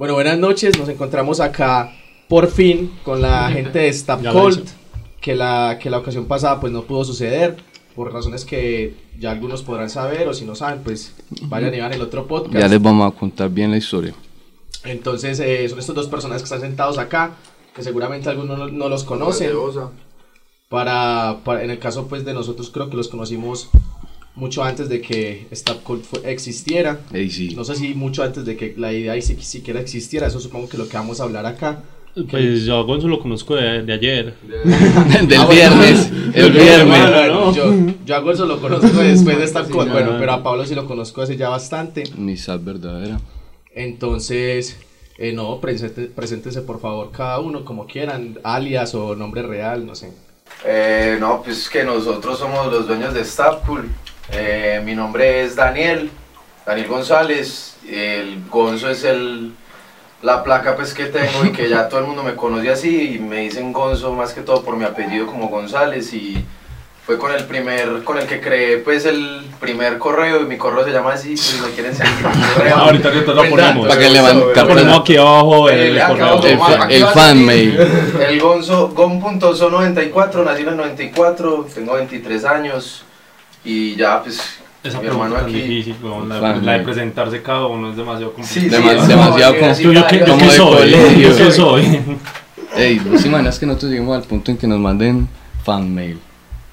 Bueno, buenas noches. Nos encontramos acá por fin con la gente de lo Cold, que la, que la ocasión pasada pues no pudo suceder por razones que ya algunos podrán saber o si no saben pues vayan y vean el otro podcast. Ya les vamos a contar bien la historia. Entonces eh, son estos dos personajes que están sentados acá, que seguramente algunos no, no los conocen. Para, para- en el caso pues de nosotros creo que los conocimos mucho antes de que Stop fue- existiera. Sí. No sé si mucho antes de que la idea y si siquiera existiera, eso supongo que lo que vamos a hablar acá. Pues yo a Gonzo lo conozco de, de ayer. Del Ah, bueno. viernes. El viernes. Bueno, ¿no? yo, yo a Gonzo lo conozco después de con. no, Bueno, no. pero a Pablo sí lo conozco hace ya bastante. Amistad verdadera. Entonces, eh, no, presente, preséntense por favor cada uno como quieran, alias o nombre real, no sé. Eh, no, pues que nosotros somos los dueños de Staffpool. Eh, mi nombre es Daniel, Daniel González. El Gonzo es el, la placa pues que tengo y que ya todo el mundo me conoce así y me dicen Gonzo más que todo por mi apellido como González y fue con el primer, con el que creé pues el primer correo y mi correo se llama así, si me quieren seguir. correo. Ah, ahorita que te lo ponemos. Para que le van- Lo ponemos aquí abajo el, Eh, acá correo. El el fan mail. El Gonzo, Gon.so94, nací en el 94, tengo 23 años y ya pues Esa mi hermano aquí. difícil, la, de presentarse cada uno es demasiado Sí, complicado. sí, no, demasiado no, sí, ¿Tú yo qué, yo Como de soy? ¿Yo qué soy? Ey, ¿vos imaginas que nosotros lleguemos al punto en que nos manden fan mail?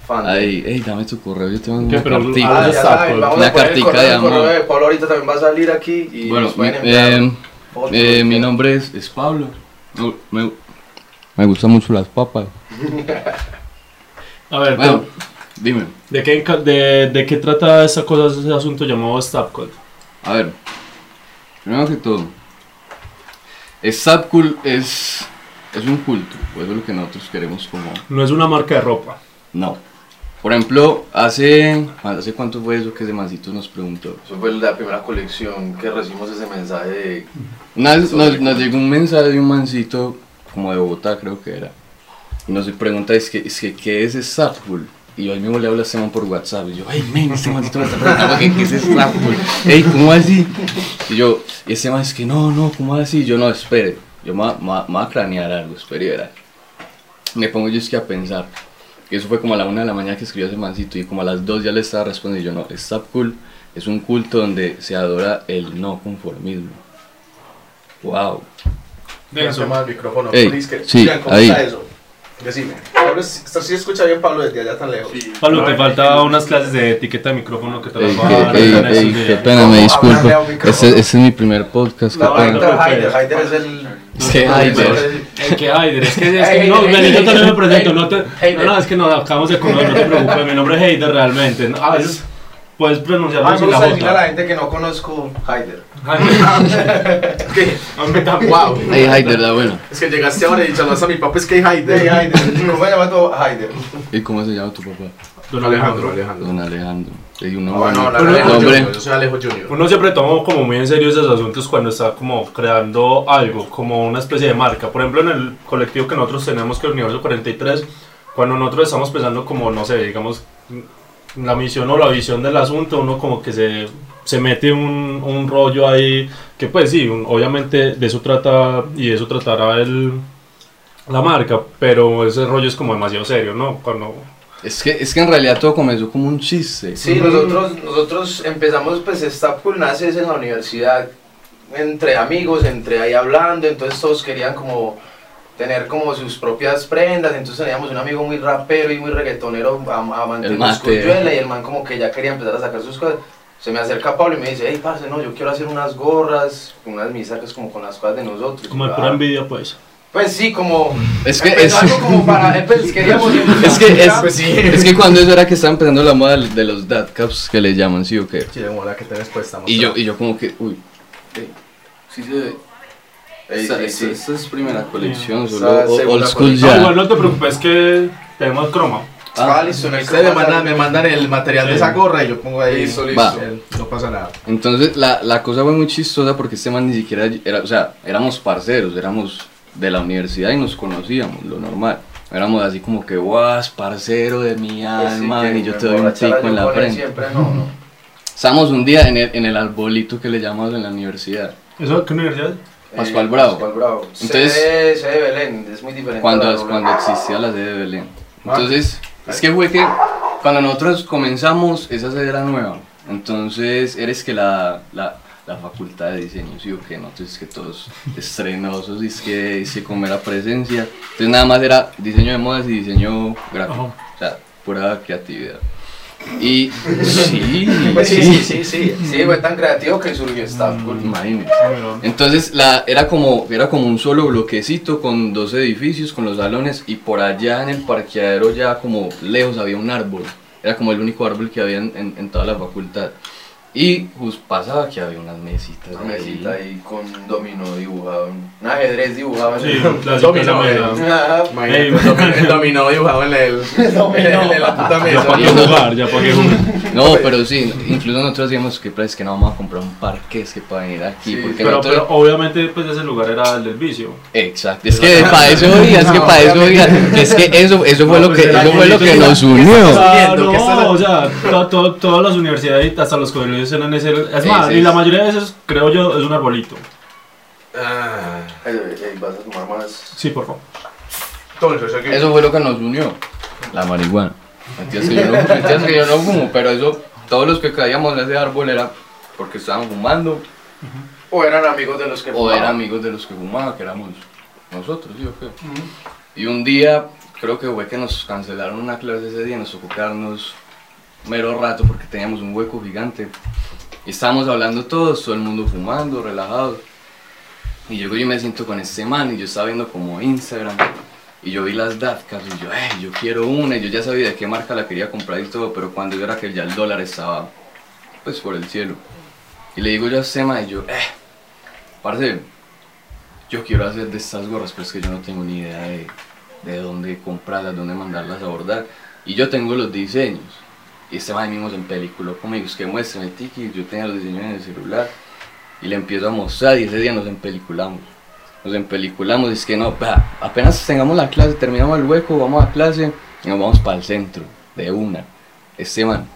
fan. Ay, ey, dame tu correo, yo te mando ¿Qué, una Ah, saben, pues, vamos una cartica correo, de el correo amor. de Pablo ahorita también va a salir aquí y Bueno, nos pueden mi, enviar eh, fotos, eh, mi nombre es, es Pablo. Me, me, me gustan mucho las papas. A ver, Bueno, dime. ¿de, qué, de, ¿de qué trata esa cosa, ese asunto llamado Stapcode? A ver, primero que todo, Stapcool es, es un culto, pues eso es lo que nosotros queremos como... No es una marca de ropa. No. Por ejemplo, hace, ¿hace cuánto fue eso que ese mancito nos preguntó? Eso fue la primera colección que recibimos ese mensaje de... Una vez nos, nos llegó un mensaje de un mancito, como de Bogotá creo que era, y nos pregunta, es que, es que ¿qué es Stapcool? Y yo ahí mismo le hablo a este man por WhatsApp, y yo, ay, men, este mancito me está preguntando ¿qué, es Stapcool? Ey, ¿cómo así? Y yo, y este man es que no, no, ¿cómo así? Yo no, espere, yo me, voy a cranear algo, espere y verá. Me pongo yo es que a pensar, y eso fue como a la una de la mañana que escribió ese mancito, y como a las dos ya le estaba respondiendo, y yo no, Stapcool es un culto donde se adora el no conformismo. Wow. Denso. más el micrófono, Ey, please, que- sí, Digan, ¿cómo ahí. está eso? Decime. Pablo, ¿sí sí escucha bien Pablo desde allá tan lejos? Pablo, te falta unas clases de etiqueta de micrófono que te las voy a dar ey, ey, ey, qué pena, me ¿Cómo disculpo. Este, este es mi primer podcast, qué No, pena. Héctor Haider, Haider es el... Es que Haider. Es que Heider, es que, es que no, yo también me presento, no, te, Heider. no, no, es que no, acabamos de conocer, no te preocupes, mi nombre es Heider realmente, ¿no? a veces puedes pronunciarlo Ah, sin la gusta decirle a la J. gente que no conozco Haider. Wow. Ey, Haider, la buena. Es que llegaste ahora y llamaste a mi papá, es que hay Hey, Heider. Haider. ¿Cómo se llama tu Haider? ¿Y cómo se llama tu papá? Don Alejandro, Alejandro. Don Alejandro. Ey, un Ah, bueno, la- Alejo Nombre. Junior, yo soy Alejo Junior. Uno siempre toma como muy en serio esos asuntos cuando está como creando algo, como una especie de marca. Por ejemplo, en el colectivo que nosotros tenemos, que es el Universo 43, cuando nosotros estamos pensando como, no sé, digamos, la misión o la visión del asunto, uno como que se, se mete un, un rollo ahí, que pues sí, un- obviamente de eso trata y de eso tratará el, la marca, pero ese rollo es como demasiado serio, ¿no? Cuando... Es que, es que en realidad todo comenzó como un chiste. Sí, nosotros, nosotros empezamos, pues Stapcool nace en la universidad, entre amigos, entre ahí hablando, entonces todos querían como tener como sus propias prendas, entonces teníamos un amigo muy rapero y muy reggaetonero, am- amante El de mate. Cosculluela, y el man como que ya quería empezar a sacar sus cosas. Se me acerca Pablo y me dice, hey, parce, no, yo quiero hacer unas gorras, unas misacas como con las cosas de nosotros. Como Y yo, pura "Ah". envidia, pues. Pues sí, como... Es que es- algo como para... eh, pues, queríamos... Es que, es, Pues sí. es que cuando eso era que estaba empezando la moda de los dad caps que le llaman, ¿sí o qué? Sí, de moda que tenés puesta. Y yo, y yo como que, uy, sí se ve. Sí, sí. esta es primera colección, Esa solo old school colección. No, ya. igual no te preocupes que tenemos croma. Ah, listo, en el Ustedes me mandan, me mandan el material de Sí. esa gorra y yo pongo ahí. Listo, Va. listo. el- No pasa nada. Entonces la, la cosa fue muy chistosa porque este man ni siquiera era, o sea, éramos parceros, éramos de la universidad y nos conocíamos, lo normal. Éramos así como que, guas, parcero de mi Pues sí, alma, que y yo te doy un pico en la frente. Siempre, no, no. Estábamos un día en el, en el arbolito que le llamamos en la universidad. ¿Eso qué universidad? Pascual Eh, Bravo. Pascual Bravo. Entonces- sede, sede de Belén, es muy diferente. cuando, la cuando existía la sede de Belén. Entonces, es que fue que cuando nosotros comenzamos, esa sede era nueva. Entonces, eres que la, la, la facultad de diseño, sí o qué, no, entonces que todos estrenosos, y es que se come la presencia. Entonces, nada más era diseño de modas y diseño gráfico, o sea, pura creatividad. Y sí, Pues sí, sí, sí, sí. Sí, fue tan creativo que surgió Staff School. imagínense. Entonces la, era, como, era como un solo bloquecito con dos edificios, con los salones y por allá en el parqueadero ya como lejos había un árbol. Era como el único árbol que había en, en- en toda la facultad. Y pues pasaba que había unas mesitas. Una ahí. mesita ahí con un dominó dibujado, un ajedrez dibujado. en Sí, el- un clásico de la Dominó, mesa. Imagínate, el dominó- el dominó dibujado en el, en, en la puta Ya mesa. para qué jugar, ya para qué jugar. No, pero sí, incluso nosotros decíamos que, pues, que no vamos a comprar un parque, es que para venir aquí. Sí, porque Pero, nosotros- pero obviamente pues ese lugar era el del vicio. Exacto, es que para eso oiga, es que para eso oiga, es que eso, eso fue No, lo pues que, era eso fue lo que nos unió. Ah, estás no, o sea, to- to- todas las universidades y hasta los colegios eran ese. Es Sí, más, sí, y la sí. mayoría de veces, creo yo, es un arbolito. Ey, vas a tomar más. Sí, por favor. Entonces, aquí. Eso fue lo que nos unió, la marihuana. Mentiras que yo no, mentiras que yo no fumo, pero eso, todos los que caíamos en ese árbol era porque estaban fumando O eran amigos de los que o fumaban. eran amigos de los que fumaban, que éramos nosotros, ¿sí o qué? Y un día, creo que fue que nos cancelaron una clase ese día, nos tocó quedarnos mero rato porque teníamos un hueco gigante. Y estábamos hablando todos, todo el mundo fumando, relajados. Y yo, yo me siento con este man y yo estaba viendo como Instagram. Y yo vi las DAFCAS y yo, eh, yo quiero una. Y yo ya sabía de qué marca la quería comprar y todo, pero cuando yo era que ya el dólar estaba, pues, por el cielo. Y le digo yo a este man y yo, eh, parce, yo quiero hacer de estas gorras, pero es que yo no tengo ni idea de, de dónde comprarlas, dónde mandarlas a bordar. Y yo tengo los diseños. Y este man mismo se empeliculó conmigo, es que muéstrame tiki, yo tenía los diseños en el celular. Y le empiezo a mostrar y ese día nos empeliculamos. Nos empeliculamos, es que no, apenas tengamos la clase, terminamos el hueco, vamos a clase y nos vamos para el centro, de una. Este man,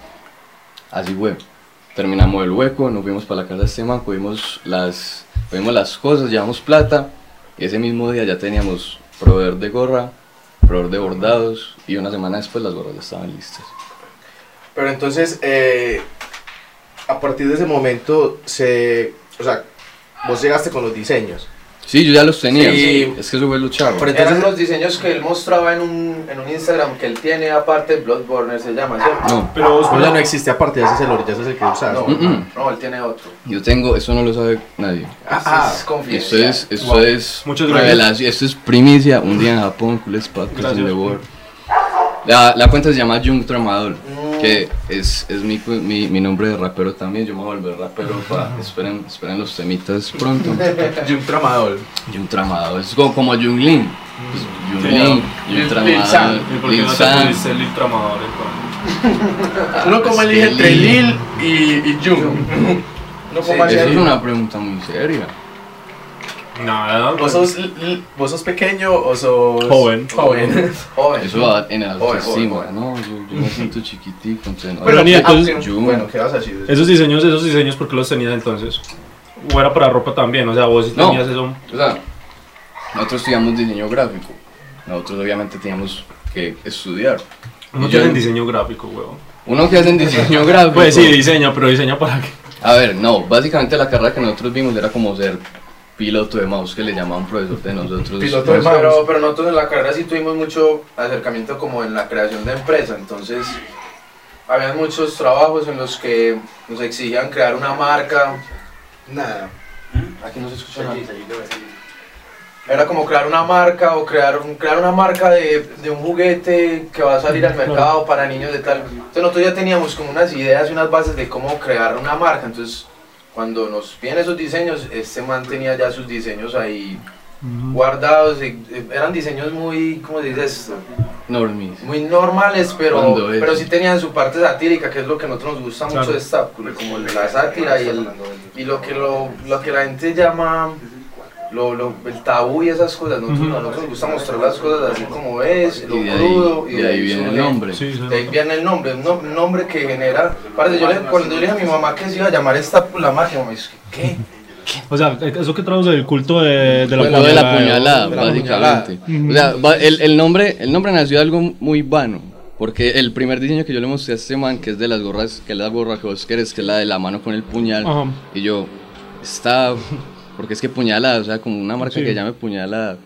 así fue. Terminamos el hueco, nos fuimos para la casa de este man, cogimos las, cogimos las cosas, llevamos plata. Y ese mismo día ya teníamos proveedor de gorra, proveedor de bordados y una semana después las gorras ya estaban listas. Pero entonces, eh, a partir de ese momento, se, o sea, vos llegaste con los diseños. Sí, yo ya los tenía, Sí. es que eso fue lo. Pero Eran entonces, los diseños que él mostraba en un, en un Instagram que él tiene aparte, Bloodborne se llama, ¿cierto? No, Pero vos, o sea, no existe aparte, ese es el, ese es el que usas. No, Mm, mm. no, él tiene otro. yo tengo, eso no lo sabe nadie. Ah, Eso es Esto confidencial. es, esto Wow. es Muchas gracias. revelación, esto es primicia, un día en Japón, Cool the world. La, la cuenta se llama Jung Tramadol. Que es, es mi, cu- mi, mi nombre de rapero también, yo me voy a volver rapero, pa, esperen, esperen los temitas pronto. Y un tramador. Jung Tramadol, es como, como Jung Lin. Pues, Jung Sí, Lin, Jung Tramadol, San. ¿Y por qué Lil no te? Uno como elige entre Lil- y, y Jung. Uno como sí, Eso es una pregunta muy seria. Nada. ¿Vos sos, ¿Vos sos pequeño o sos Joven. Joven. Joven. Eso va en el autoestima, ¿no? Yo, yo me siento chiquitico, entonces no. Pero, Dani, entonces- aunque- Jung. bueno, ¿qué vas a decir? Esos diseños, esos diseños, ¿por qué los tenías entonces? ¿O era para ropa también? O sea, vos sí No. tenías eso. O sea, nosotros estudiamos diseño gráfico. Nosotros obviamente teníamos que estudiar. No Y yo- tienen diseño gráfico, weón. Uno que hace en diseño gráfico. Pues sí, diseña, pero diseña para qué. A ver, no, básicamente la carrera que nosotros vimos era como ser piloto de mouse que le llamaban profesor de nosotros. Piloto de mouse. Pero, pero nosotros en la carrera sí tuvimos mucho acercamiento como en la creación de empresa, entonces había muchos trabajos en los que nos exigían crear una marca. Nada. Aquí no se escucha nada. Era como crear una marca o crear, un- crear una marca de, de un juguete que va a salir al mercado para niños de tal. Entonces nosotros ya teníamos como unas ideas y unas bases de cómo crear una marca. Entonces cuando nos piden esos diseños, este man tenía ya sus diseños ahí guardados. y, eh, eran diseños muy, ¿cómo se dice esto? Normis. Muy normales, pero, pero sí tenían su parte satírica, que es lo que a nosotros nos gusta Claro. mucho de esta, como la sátira y, el, y lo, que lo, lo que la gente llama lo, lo, el tabú y esas cosas. Nosotros, Ujú. a nosotros nos gusta mostrar las cosas así como es, lo Y de ahí, crudo. de ahí viene el nombre. Sí, sí. De ahí viene el nombre, un, no- nombre que genera. Parece, yo le, cuando yo le dije a mi mamá que se iba a llamar esta la mi mamá dice, ¿qué? O sea, eso que traduce el culto de, de la Lo de la puñalada. puñalada, de la básicamente. O sea, el, el nombre, el nombre nació de algo muy vano. Porque el primer diseño que yo le mostré a este man, que es de las gorras, que es la gorra que vos querés, que es la de la mano con el puñal. Ajá. Y yo, está. Porque es que puñalada, o sea, como una marca Sí. que llame puñalada.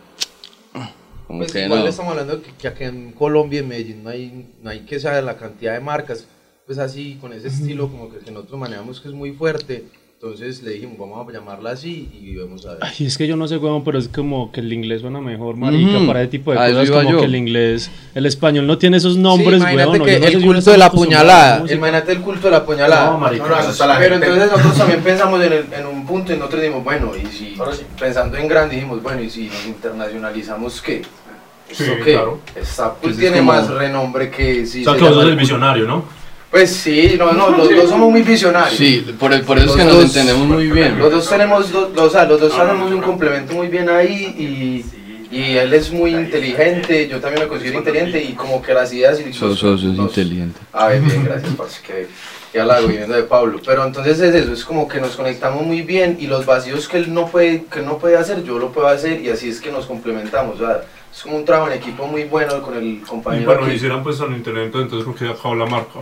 Como Pues que igual no. estamos hablando que, que aquí en Colombia, en Medellín, no hay, no hay que saber la cantidad de marcas, pues así, con ese estilo como que, que nosotros manejamos que es muy fuerte. Entonces le dijimos, vamos a llamarla así y vamos a ver. Ay, es que yo no sé, weón, pero es como que el inglés suena mejor, marica, Ujú. para ese tipo de A cosas, como yo. que el inglés, el español no tiene esos nombres, sí, imagínate weón. que no el culto de la puñalada, imagínate el culto de la puñalada. No, marica, No, no, la Pero gente. entonces nosotros también pensamos en, el- en un punto y nosotros dijimos, bueno, y si sí. pensando en grande dijimos, bueno, y si nos internacionalizamos, ¿qué? Sí, ¿Eso qué? claro. Esta Pues es tiene como- más renombre que si O sea, se que vos sos el el- visionario, ¿no? Pues sí, no, no, los dos somos muy visionarios. Sí, por, el- por eso es que Los nos dos- entendemos muy bien. Los dos tenemos, dos- los, o sea, los dos hacemos un complemento muy bien ahí y, y él es muy inteligente, yo también me considero inteligente y como que las ideas y Sos, los- sos, sos los- inteligente. A ver, bien, gracias, parce, que, que halago viniendo de Pablo. Pero entonces es eso, es como que nos conectamos muy bien y los vacíos que él no puede, que él no puede hacer, yo lo puedo hacer y así es que nos complementamos. O sea, es como un trabajo en equipo muy bueno con el Y compañero bueno, aquí. hicieran pues tan inteligente, entonces porque acabó la marca.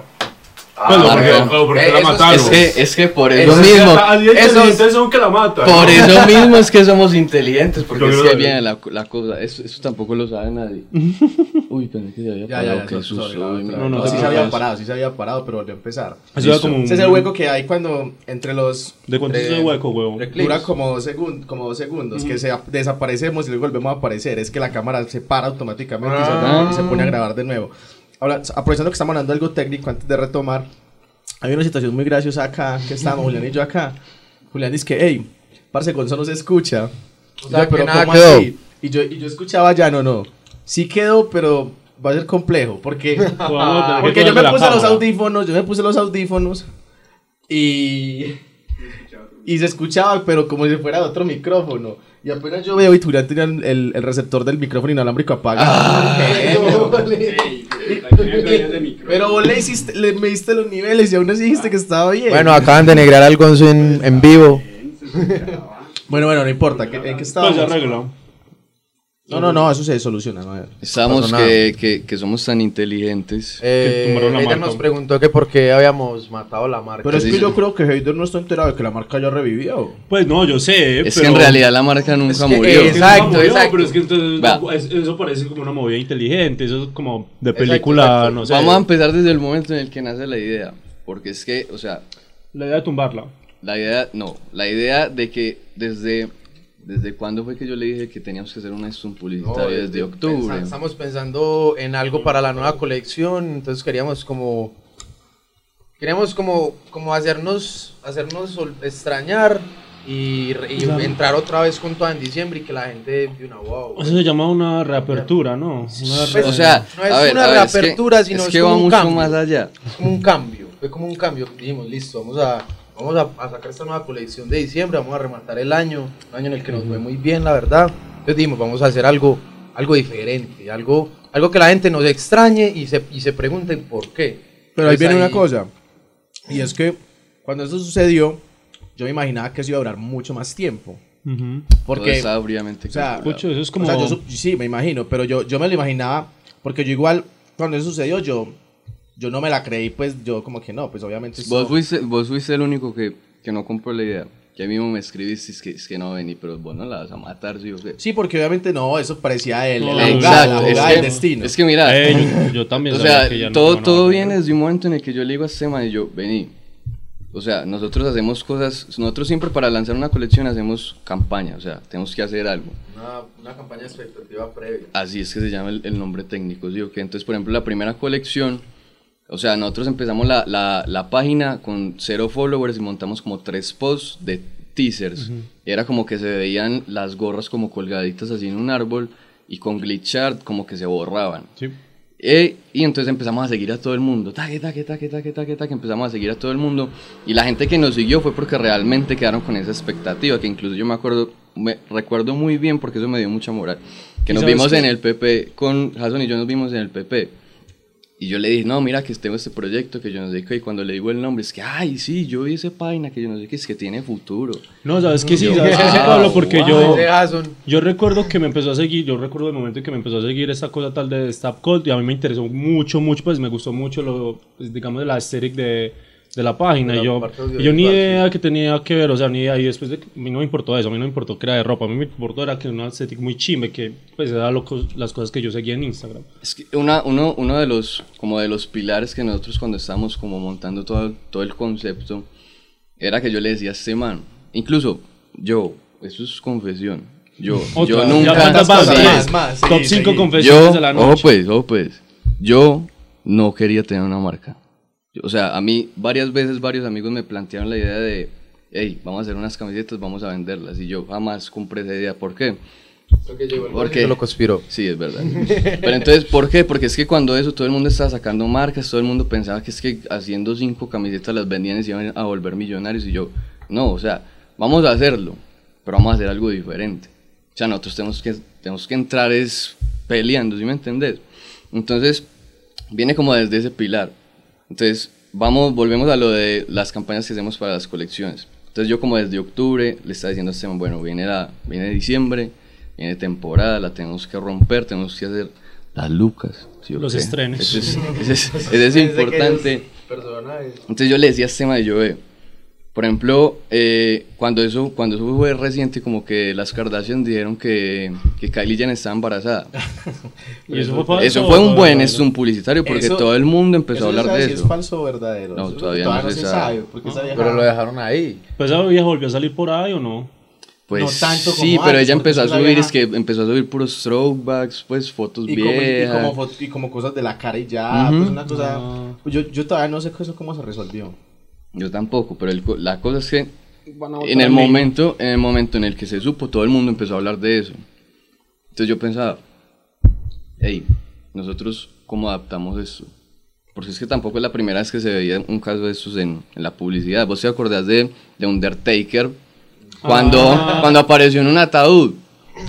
Ah, Pues, porque, bueno. acabó, porque Eh, la mataron. Es que, es que por eso Eso mismo. Es- son que la matan. Por eso mismo es que somos inteligentes, porque es que viene la, la cosa. Eso, eso tampoco lo sabe nadie. Uy, pensé que se había Ya, parado. ya, ya, sorry, susto, sorry, uy, no, no, no, no, sí no, se había no. parado, sí se había parado, pero volvió a empezar. Eso como un... Ese es el hueco que hay cuando entre los ¿De cuánto es ese hueco, huevón? Entre dura como dos, segun- como dos segundos, que se ap- desaparecemos y luego volvemos a aparecer. Es que la cámara se para automáticamente y se- Ah. y, se, pone a grabar de nuevo. Ahora, aprovechando que estamos hablando de algo técnico, antes de retomar, hay una situación muy graciosa acá, que estábamos Julián y yo acá. Julián dice que, hey, parce, Gonzo no se escucha. O sea, Yo, que nada ¿cómo quedó. así? Y yo, y yo escuchaba ya, no, no. Sí quedó, pero va a ser complejo, porque... Porque yo me puse los audífonos, yo me puse los audífonos y y se escuchaba, pero como si fuera de otro micrófono. Y apenas yo veo y Julián tenía el, el receptor del micrófono inalámbrico apagado. Genio, vale. Pero vos le hiciste, le mediste los niveles y aún así dijiste que estaba bien. Bueno, acaban de negrar al Gonzo en, en vivo. bueno, bueno, no importa. ¿qué- ¿En qué Pues estábamos? arregla. No, no, no, eso se soluciona. no, Estamos que, que, que somos tan inteligentes. Eh, ella nos preguntó que por qué habíamos matado la marca. Pero es Sí, que sí. yo creo que Heider no está enterado de que la marca ya revivió. Pues no, yo sé, Es pero... que en realidad la marca nunca que murió. Es que Exacto, murió, exacto. Pero es que entonces Va. eso parece como una movida inteligente, eso es como de Exacto, película, exacto. no sé. Vamos a empezar desde el momento en el que nace la idea. Porque es que, o sea, La idea de tumbarla. la idea, no, la idea de que desde, desde cuándo fue que yo le dije que teníamos que hacer una publicitaria No, desde octubre. pensa- estamos pensando en algo para la nueva colección, entonces queríamos como queríamos como como hacernos hacernos extrañar y, re- y Claro. entrar otra vez con toda en diciembre y que la gente de una wow. Eso se llama una reapertura, ¿no? Una Pues, re- O sea, no es a ver, una a ver, es que- reapertura, sino es es que como va un mucho cambio. más allá. Es como un cambio, fue como un cambio. Dijimos, listo, vamos a vamos a, a sacar esta nueva colección de diciembre, vamos a rematar el año, un año en el que nos fue muy bien, la verdad. Entonces dijimos, vamos a hacer algo algo diferente, algo algo que la gente nos extrañe y se y se pregunte por qué. Pero ahí viene una cosa. Y es que cuando eso sucedió, yo me imaginaba que eso iba a durar mucho más tiempo. Todo Porque, está fríamente o sea. Pucho, eso es como... o sea, yo sí, me imagino, pero yo, yo me lo imaginaba, porque yo igual, cuando eso sucedió, yo, yo no me la creí, pues yo como que no, pues obviamente... esto- Vos fuiste, vos fuiste el único que, que no compró la idea. Que a mí mismo me escribiste es que, es que no vení, pero vos no la vas a matar, ¿sí o qué? Sí, porque obviamente no, eso parecía el, No, la Exacto, jugada, la es que, destino. Es que mira, Eh, yo, yo también o sea, que ya no todo, a todo viene desde un momento en el que yo le digo a este man y yo, vení. O sea, nosotros hacemos cosas, nosotros siempre para lanzar una colección hacemos campaña, o sea, tenemos que hacer algo. Una, una campaña expectativa previa. Así es que se llama el, el nombre técnico, ¿sí o qué? Entonces, por ejemplo, la primera colección, o sea, nosotros empezamos la, la, la página con cero followers y montamos como tres posts de teasers. Y era como que se veían las gorras como colgaditas así en un árbol y con glitch art como que se borraban. Sí. Eh, y entonces empezamos a seguir a todo el mundo. Taque, taque, taque, taque, taque, taque. Empezamos a seguir a todo el mundo. Y la gente que nos siguió fue porque realmente quedaron con esa expectativa. Que incluso yo me acuerdo, me recuerdo muy bien porque eso me dio mucha moral. Que ¿Y nos vimos qué? en el PP, con Jason y yo nos vimos en el PP. Y yo le dije, no, mira que tengo este proyecto que yo no sé qué. Y cuando le digo el nombre, es que, ay, sí, yo vi ese página que yo no sé qué, es que tiene futuro. No, sabes que sí, Yo, sabes que sí, wow, Pablo, porque wow. yo, yo recuerdo que me empezó a seguir, yo recuerdo el momento en que me empezó a seguir esta cosa tal de Stop Cold y a mí me interesó mucho, mucho, pues me gustó mucho lo, pues, digamos, la aesthetic de, de la página. De la y yo, y yo ni idea que tenía que ver, o sea, ni idea. Y después de que- a mí no me importó eso, a mí no me importó que era de ropa, a mí me importó era que era una aesthetic muy chimbe, que pues era lo co- las cosas que yo seguía en Instagram. Es que una, uno, uno de los como de los pilares que nosotros cuando estábamos como montando todo, todo el concepto era que yo le decía a este man, incluso yo, eso es confesión, yo, Otra, yo nunca, más, más, Top sí, 5 sí. confesiones yo, de la noche. pues, ojo pues, yo no quería tener una marca. O sea, a mí varias veces varios amigos me plantearon la idea de, hey, vamos a hacer unas camisetas, vamos a venderlas. Y yo jamás compré esa idea. ¿Por qué? Porque Se lo conspiró. Sí, es verdad. Pero entonces, ¿por qué? Porque es que cuando eso todo el mundo estaba sacando marcas, todo el mundo pensaba que es que haciendo cinco camisetas las vendían y se iban a volver millonarios. Y yo, no, o sea, vamos a hacerlo, pero vamos a hacer algo diferente. O sea, nosotros tenemos que, tenemos que entrar es peleando, ¿sí me entendés? Entonces, viene como desde ese pilar. Entonces, vamos, volvemos a lo de las campañas que hacemos para las colecciones. Entonces, yo como desde octubre le estaba diciendo a Esteban, bueno, viene, la, viene diciembre, viene temporada, la tenemos que romper, tenemos que hacer las lucas. ¿sí o Los qué? estrenos. Eso es, eso es- eso es importante. Entonces yo le decía a este mae, yo ve, por ejemplo, eh, cuando, eso, cuando eso fue reciente, como que las Kardashian dijeron que, que Kylie Jenner estaba embarazada. Y eso fue falso, Eso fue un buen es un publicitario porque Eso- todo el mundo empezó a no hablar sabe de si eso. es falso o verdadero. No, Eso todavía no se sabe. porque esa vieja- Pero lo dejaron ahí. Pues esa vieja volvió a salir por ahí o no? Pues No tanto como sí, pero antes, ella empezó a subir, vieja- es que empezó a subir puros throwbacks, pues fotos y como, y, viejas. como, y como cosas de la cara y ya, Ujú. pues una cosa... Ah. Yo, yo todavía no sé eso cómo se resolvió. Yo tampoco, pero el la cosa es que en el momento, en el momento en el que se supo, todo el mundo empezó a hablar de eso. Entonces yo pensaba, hey, nosotros cómo adaptamos esto. Porque es que tampoco es la primera vez que se veía un caso de estos en, en la publicidad. ¿Vos te acordás de, de Undertaker? Cuando, Ah. cuando apareció en un ataúd.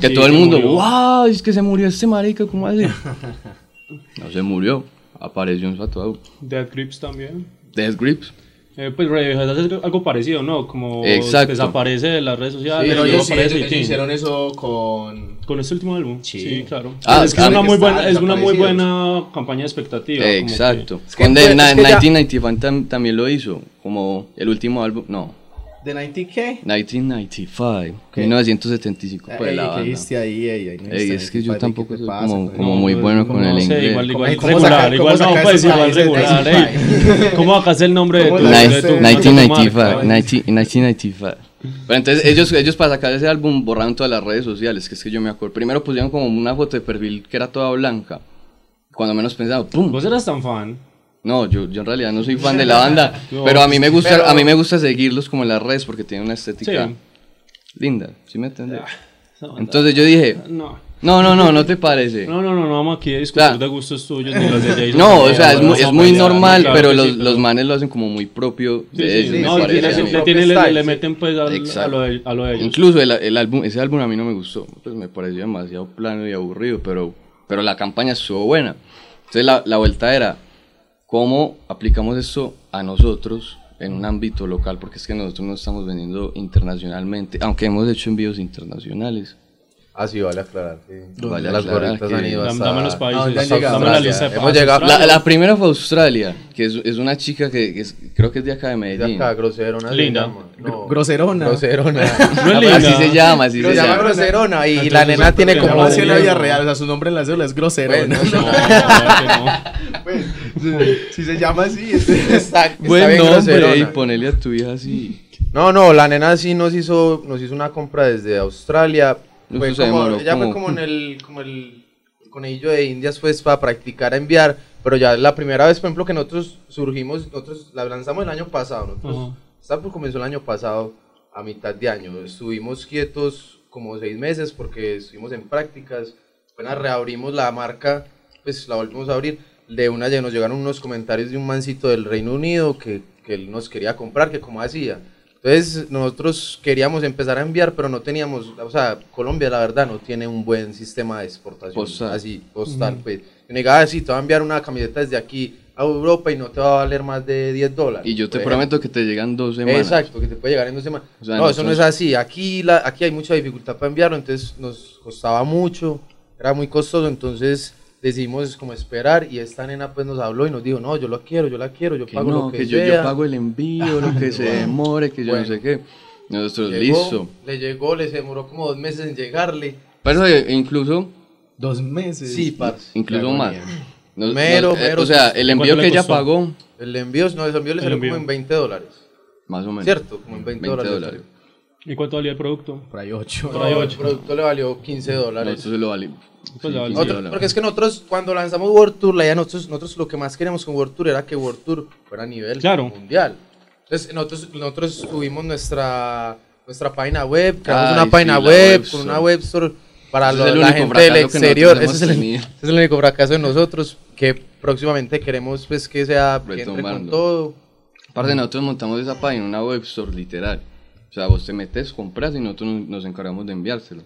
Que Sí, todo el mundo, murió. wow, es que se murió este marica, ¿cómo así? no se murió, apareció en su ataúd. Death Grips también. Death Grips. Eh, pues Radiohead hace algo parecido, ¿no? Como Exacto. desaparece de las redes sociales. Sí, pero ellos, sí, ellos hicieron eso con... Con este último álbum. Sí. Sí, claro. Ah, es que es una que muy buena, es una muy buena campaña de expectativa. como que- Exacto. que Con fue- The es que ya- 1995 tam- también lo hizo, como el último álbum, no, ¿De 90K? 1995, 1975 Ey, pues la ¿qué hiciste ahí? Ey, ahí no Ey, es que yo 95, tampoco ¿qué te soy pasa, como, güey? como muy No, bueno con el no sé, inglés. igual, igual, ¿Cómo regular, sacar- igual cómo no, sacar pues igual regular, ey. ¿Cómo el nombre de tu, ¿Cómo de tu- Ni- hace? de tu 1995, marca? 19 1995. Pero entonces ellos, ellos para sacar ese álbum borraron todas las redes sociales, que es que yo me acuerdo. Primero pusieron como una foto de perfil que era toda blanca. Cuando menos pensaba, ¡pum! ¿Vos eras tan fan? No, yo, yo en realidad no soy fan de la banda, No, pero a mí me gusta, pero- a mí me gusta seguirlos como en las redes porque tienen una estética Sí. linda, ¿sí me entiendes? Banda- Entonces yo dije, No. no, no, no, no te parece. No, no, no, no vamos aquí a discutir Claro. de gustos tuyos ni los de Jason. No, o sea, es no muy, es a muy normal, claro pero los, sí, los manes lo hacen como muy propio Sí, de sí, ellos, me no, parece le, a le- tiene- le- le sí. meten pues al- a, Exacto. lo de, a lo de ellos. Incluso el, el álbum, ese álbum a mí no me gustó, pues me pareció demasiado plano y aburrido, pero, pero la campaña estuvo buena. Entonces la, la vuelta era, ¿cómo aplicamos esto a nosotros en un ámbito local? Porque es que nosotros no estamos vendiendo internacionalmente, aunque hemos hecho envíos internacionales. Ah, sí, vale aclarar. sí. Vale las aclarar gorritas que- han ido hasta... dame los países, Ah, Australia. lista de Hemos países. llegado- La, la primera fue Australia, que es, es una chica que, que es- creo que es de acá de De Medellín. acá, groserona. se Linda. llama. No, Groserona. Groserona. No es linda. Así se llama, así Se se llama llama. groserona y Entonces, la nena tiene como... La Dios. vida real, o sea, su nombre en la cédula es Groserona. Bueno, No, no, Pues, si se llama así, es- Exacto, está Buen bien nombre, y ponele a tu hija así. No, no, la nena sí nos hizo, nos hizo una compra desde Australia. Eso Fue se como, demoró ella fue como- como en el, como el conejillo de indias pues para practicar a enviar, pero ya la primera vez, por ejemplo, que nosotros surgimos, nosotros la lanzamos el año pasado, nosotros, Ajá. Starport comenzó el año pasado a mitad de año, estuvimos quietos como seis meses porque estuvimos en prácticas, apenas reabrimos la marca, pues la volvimos a abrir, de una ya nos llegaron unos comentarios de un mancito del Reino Unido que, que él nos quería comprar, que como hacía. Entonces nosotros queríamos empezar a enviar, pero no teníamos, o sea, Colombia la verdad no tiene un buen sistema de exportación. Postal. Así, postal, pues. Yo negaba así, te voy a enviar una camiseta desde aquí a Europa y no te va a valer más de 10 dólares. Y yo te prometo que te llegan dos semanas. Exacto, que te puede llegar en dos semanas. O sea, no, eso no es así. Aquí, la, aquí hay mucha dificultad para enviarlo, entonces nos costaba mucho, era muy costoso, entonces decidimos como esperar y esta nena pues nos habló y nos dijo, no, yo lo quiero, yo la quiero, yo Que pago no, lo que, que yo, yo sea. pago el envío, lo que se demore, que yo Bueno. no sé qué. Nosotros, Llegó, listo. Le llegó, les demoró como dos meses en llegarle. Pero eh, incluso, Dos meses. Sí, parce. incluso más. Nos- Mero, nos- eh, mero. o sea, el envío ¿Cuánto que le ella pagó, El envío, no, el envío le salió envío. como en 20 dólares. más o menos. ¿Cierto? Como en 20, 20 dólares. dólares. ¿Y cuánto valía el producto? Por ahí ocho. Por ahí No, el ocho. producto le valió 15 dólares. Nosotros se lo vale. Pues vale. Nosotros- dólares. porque es que nosotros cuando lanzamos World Tour, la idea de nosotros, nosotros lo que más queríamos con World Tour era que World Tour fuera a nivel Claro. mundial. Entonces nosotros, nosotros tuvimos nuestra, nuestra página web, creamos Ay, una sí, página web web con una web store para Ese lo- es el la único gente del exterior. Ese es, el, ese es el único fracaso de nosotros que próximamente queremos pues que sea que entre con todo. Aparte, nosotros montamos esa página, una web store literal. O sea, vos te metes, compras y nosotros nos, nos encargamos de enviárselo.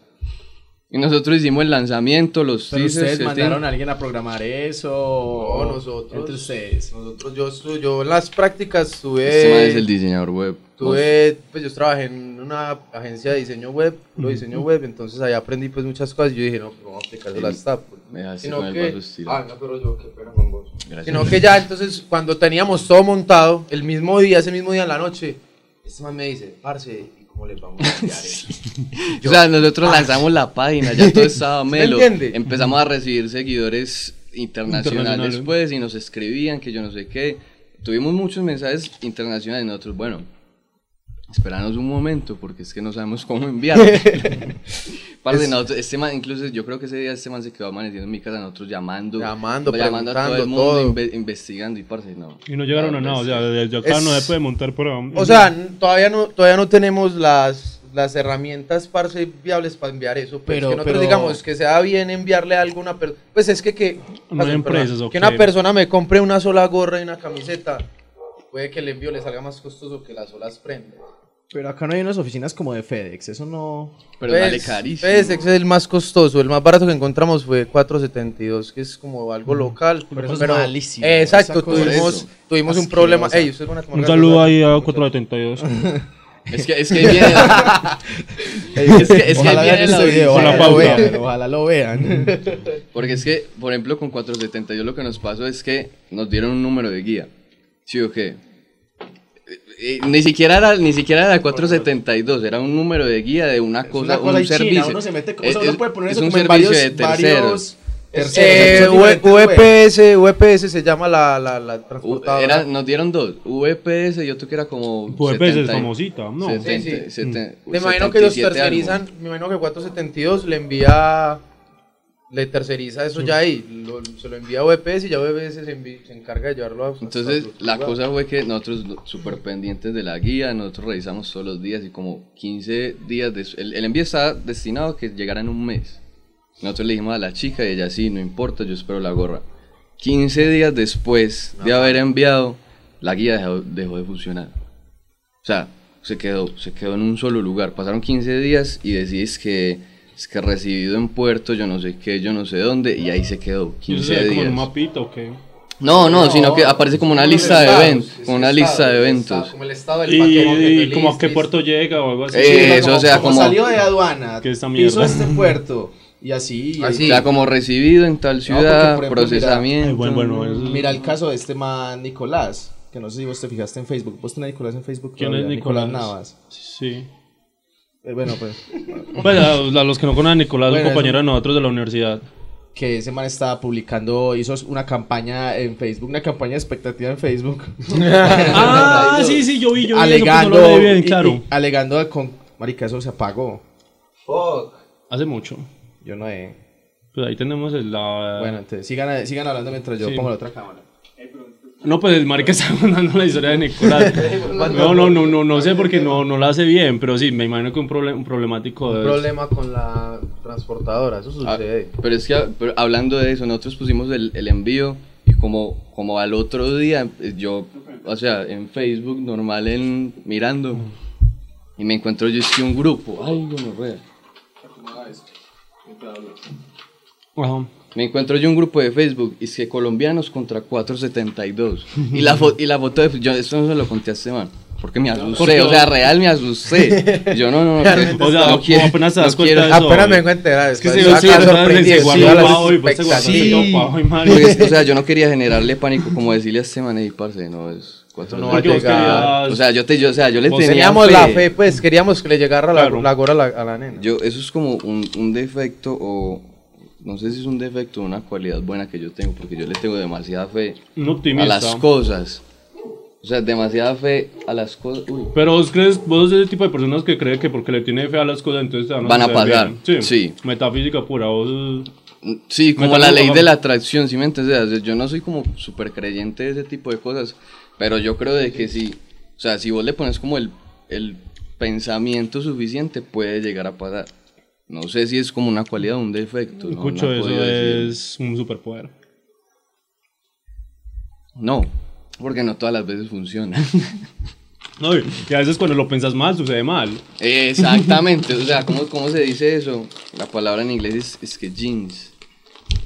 Y nosotros hicimos el lanzamiento, los Pero teasers, ustedes el mandaron thing. a alguien a programar eso. No, nosotros. Entre ustedes. Nosotros, yo, yo en las prácticas estuve... Este man es el diseñador web. Tuve, pues yo trabajé en una agencia de diseño web, lo diseño web, entonces ahí aprendí pues muchas cosas y yo dije, no, pues vamos a aplicarlo a la STAP. Me dejaste Sino que, ah, no, pero yo, qué pena con vos. Gracias. Sino que ya entonces cuando teníamos todo montado, el mismo día, ese mismo día en la noche, este man me dice, parce, ¿y cómo les vamos a enviar eso? O sea, nosotros lanzamos la página, ya todo estaba ¿Sí me melo. entiende? Empezamos a recibir seguidores internacionales Internacionales. pues y nos escribían que yo no sé qué. Tuvimos muchos mensajes internacionales nosotros, bueno, esperanos un momento porque es que no sabemos cómo enviar. De nosotros, este man, incluso yo creo que ese día este man se quedó amaneciendo en mi casa, nosotros llamando, Llamando, llamando a todo el mundo, todo. inve- investigando y parce, no. Y no llegaron a nada, o sea, desde acá Es- no se puede montar por ahí. O sea, todavía no, todavía no tenemos las, las herramientas parce viables para enviar eso, pues, Pero- que nosotros pero- digamos que sea bien enviarle a alguna persona, pues es que que, No hay perdón, empresas, ¿o que una persona me compre una sola gorra y una camiseta, puede que el envío le salga más costoso que las solas prendas. Pero acá no hay unas oficinas como de FedEx. Eso no. Pero Pues, vale carísimo. pues, ese es el más costoso, el más barato que encontramos fue 4.72, que es como algo local. Pero eso es malísimo, eh, Exacto, tuvimos, Eso. tuvimos un problema. Ey, ustedes van a tomar Un saludo ahí a 472. Es que, es que ahí viene, es que, es que ojalá vean viene la video, la lo vean, ojalá lo vean. Porque es que, por ejemplo, con 472 lo que nos pasó es que nos dieron un número de guía. ¿Sí o qué? Eh, ni siquiera era ni siquiera era 472, era un número de guía de una cosa, una cosa un china, servicio. uno se mete- o Es- sea, uno puede poner es eso un como en servicio varios- de terceros. varios- Eh, diferentes VPS, VPS se llama la, la, la U- transportadora. era- nos dieron dos, VPS y otro que era como VPS es 70 y- famosita, ¿no? 70, Sí, sí. 70, me imagino que los 77 algo. tercerizan, me imagino que 472 le envía, le terceriza eso ya ahí, lo- se lo envía a VPS y ya VPS se, envi- se encarga de llevarlo a Entonces, otro la cosa fue que nosotros, súper pendientes de la guía, nosotros revisamos todos los días y como 15 días, des- el, el envío estaba destinado a que llegara en un mes. Nosotros le dijimos a la chica y ella, sí, no importa, yo espero la gorra. 15 días después de haber enviado, la guía dejó, dejó de funcionar. O sea, se quedó, se quedó en un solo lugar. Pasaron 15 días y decís que es que recibido en puerto, yo no sé qué, yo no sé dónde, y ahí se quedó ¿Y eso 15 se ve como días. en un mapita o qué? No, no, No, sino que aparece como una como lista de eventos, como una estado, lista de eventos. estado, como el estado del ¿Y, y feliz, como a qué puerto llega o algo así? Eh, eso, o sea, como- salió de aduana, Que esta piso mierda. este puerto y así. Así. O sea, como recibido en tal ciudad, por ejemplo, procesamiento. Ay, bueno, bueno, eso- Mira el caso de este man Nicolás, que no sé si vos te fijaste en Facebook. ¿Vos tenés a Nicolás en Facebook? ¿Quién es todavía? Nicolás? Navas. Sí. Eh, bueno, pues Pues a, a los que no conocen a Nicolás, Bueno, un compañero de nosotros de la universidad. que ese man estaba publicando, hizo una campaña en Facebook, una campaña de expectativa en Facebook. Ah, sí, sí, yo vi, yo vi alegando, eso, pues no lo vi bien, y- claro. y- alegando con, marica, eso se apagó. Fuck. Hace mucho. Yo no he. Pues ahí tenemos el, la... Bueno, entonces sigan, sigan hablando mientras yo Sí. pongo la otra cámara. No, pues el marica está contando la historia de Nicolás. No, no, no, no, no sé porque no, no la hace bien, pero sí, me imagino que un, proble- un problemático de... problema con la transportadora, eso Ah, sucede. pero es que pero hablando de eso, nosotros pusimos el, el envío y como, como al otro día, eh, yo, o sea, en Facebook, normal, en mirando, Y me encuentro yo es que un grupo. Ay, gonorrea. Ajá. Me encuentro yo un grupo de Facebook y es que colombianos contra 472. Y la, fo- y la foto de. Yo eso no se lo conté a este man. Porque me asusté, o sea, real me asusté. Y Yo no, no, no. O sea, no como quiero- apenas te das no cuenta quiero- de eso. Apenas me enterar. Es que estaba yo sí, sorprendido, se y pues se y Porque, madre. o sea, yo no quería generarle pánico como decirle a este man, "Ey, parce, no es cuatro no va a llegar. O sea, yo te, yo, o sea, yo le tenía Teníamos la fe, pues queríamos que le llegara la, Claro. la gorra a la, a la nena. Yo, eso es como un, un defecto o no sé si es un defecto o una cualidad buena que yo tengo, porque yo le tengo demasiada fe a las cosas. O sea, demasiada fe a las cosas. Pero vos crees, vos sos ese tipo de personas que cree que porque le tiene fe a las cosas, entonces van a, Van a pasar, sí. Metafísica pura, vos. Sí, como la ley de la atracción, ¿sí me entiendes? O sea, yo no soy como súper creyente de ese tipo de cosas, pero yo creo de que sí, o sea, si vos le pones como el, el pensamiento suficiente, puede llegar a pasar. No sé si es como una cualidad o un defecto. Escucho, no eso decir. es un superpoder. No, porque no todas las veces funciona. No, y a veces cuando lo pensas mal, sucede mal. Exactamente, o sea, ¿cómo, ¿cómo se dice eso? La palabra en inglés es, es que jeans.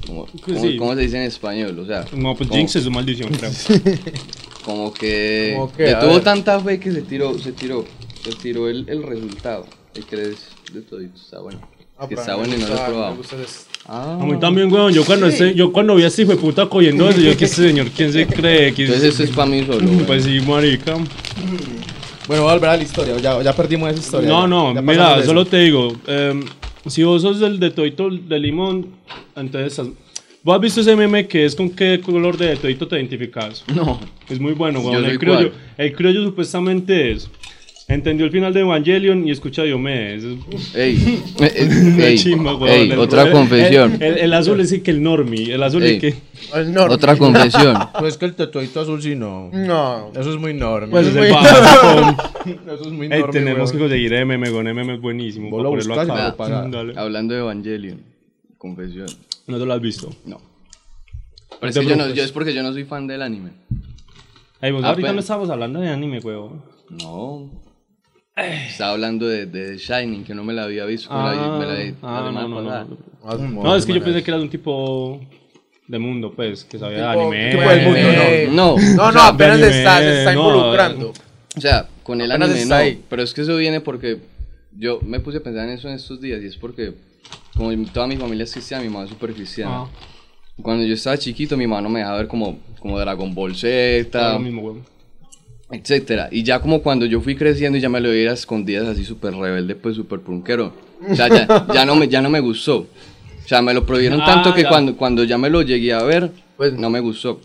¿Cómo, cómo- sí. cómo se dice en español? O sea, No, pues como- Jinx es su maldición, creo. Como que, Como que, le a tuvo ver. tanta fe que se tiró, se tiró, se tiró el, el resultado. ¿Y crees de todito? Está bueno. Ah, que está bueno y no lo he probado. Ah, A mí también, weón. Yo cuando, ese- yo cuando vi a este hijo de puta cogiendo eso, yo que este señor, ¿quién se cree? ¿Quién entonces se- eso es para mí solo. Pues sí, marica. Bueno, voy a volver a la historia, ya, ya perdimos esa historia. No, no, ya mira, solo eso. te digo, em, si vos sos del de Toito de Limón, entonces, ¿vos has visto ese meme que es con qué color de Toito te identificas? No. Es muy bueno, Yo weón. soy El criollo, el criollo supuestamente es, entendió el final de Evangelion y escucha a Diomedes. Es Ey, eh, una ey, chimba, weón. ey, El- otra el- confesión. El, el azul es el que el normie, el azul Ey. es que... Otra confesión. Pues que el tetuito azul sí no. No. Eso es muy enorme. Pues es el. Eso es muy Ey, tenemos que conseguir MM, con MM es buenísimo. Vos para lo ponerlo buscas y acá. me lo pagas. Dale. Hablando de Evangelion, confesión. No te lo has visto. No. Pero es, te que yo no, preocupes. yo es porque yo no soy fan del anime. Ey, vos Ah, ahorita no estábamos hablando de anime, weón. No. Estaba hablando de, de Shining, que no me la había visto. me la Ah, me la vi la ah, no, no, no. No, es que yo pensé que eras un tipo de mundo, pues, que sabía de anime. tipo del mundo, anime. No, No, o no, sea, apenas de se está, se anime, está no. involucrando. O sea, con el Apenas anime está no. ahí. Pero es que eso viene porque yo me puse a pensar en eso en estos días y es porque, como toda mi familia es cristiana, mi mamá es súper cristiana. Ah, Cuando yo estaba chiquito, mi mamá no me dejaba ver como, como Dragon Ball Z, está lo mismo. Etcétera. Y ya como cuando yo fui creciendo y ya me lo veía a escondidas así súper rebelde, pues súper punquero. O sea, ya, ya, no me, ya no me gustó. O sea, me lo prohibieron Ah, tanto que ya. cuando, cuando ya me lo llegué a ver, Pues- no me gustó.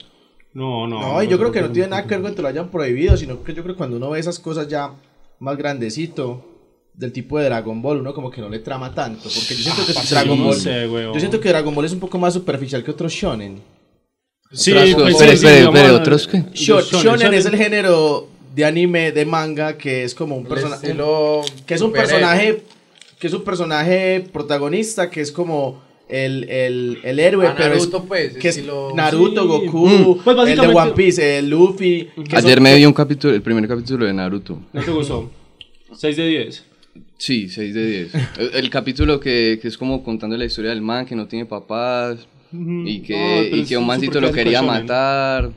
No, no. No, y yo creo que no tiene nada que ver con que lo hayan prohibido, sino que yo creo que cuando uno ve esas cosas ya más grandecito, del tipo de Dragon Ball, uno como que no le trama tanto. Porque yo siento que parce, Dragon no Ball. sé, yo siento que Dragon Ball es un poco más superficial que otros shonen. Sí, pues Espere, espere, espere, ¿otros qué? Shonen, es el género de anime, de manga, que es como un personaje. que es un personaje que es un personaje protagonista que es como el, el, el héroe A pero es- Naruto, pues, que es estilo- Naruto, Sí. Goku, Mm. Pues el de básicamente- One Piece, el Luffy que Ayer son- me vi un capítulo, el primer capítulo de Naruto. ¿No te gustó? 6 de 10. Sí, 6 de 10. El, el capítulo que, que es como contando la historia del man que no tiene papás y que, y que un mancito lo quería matar.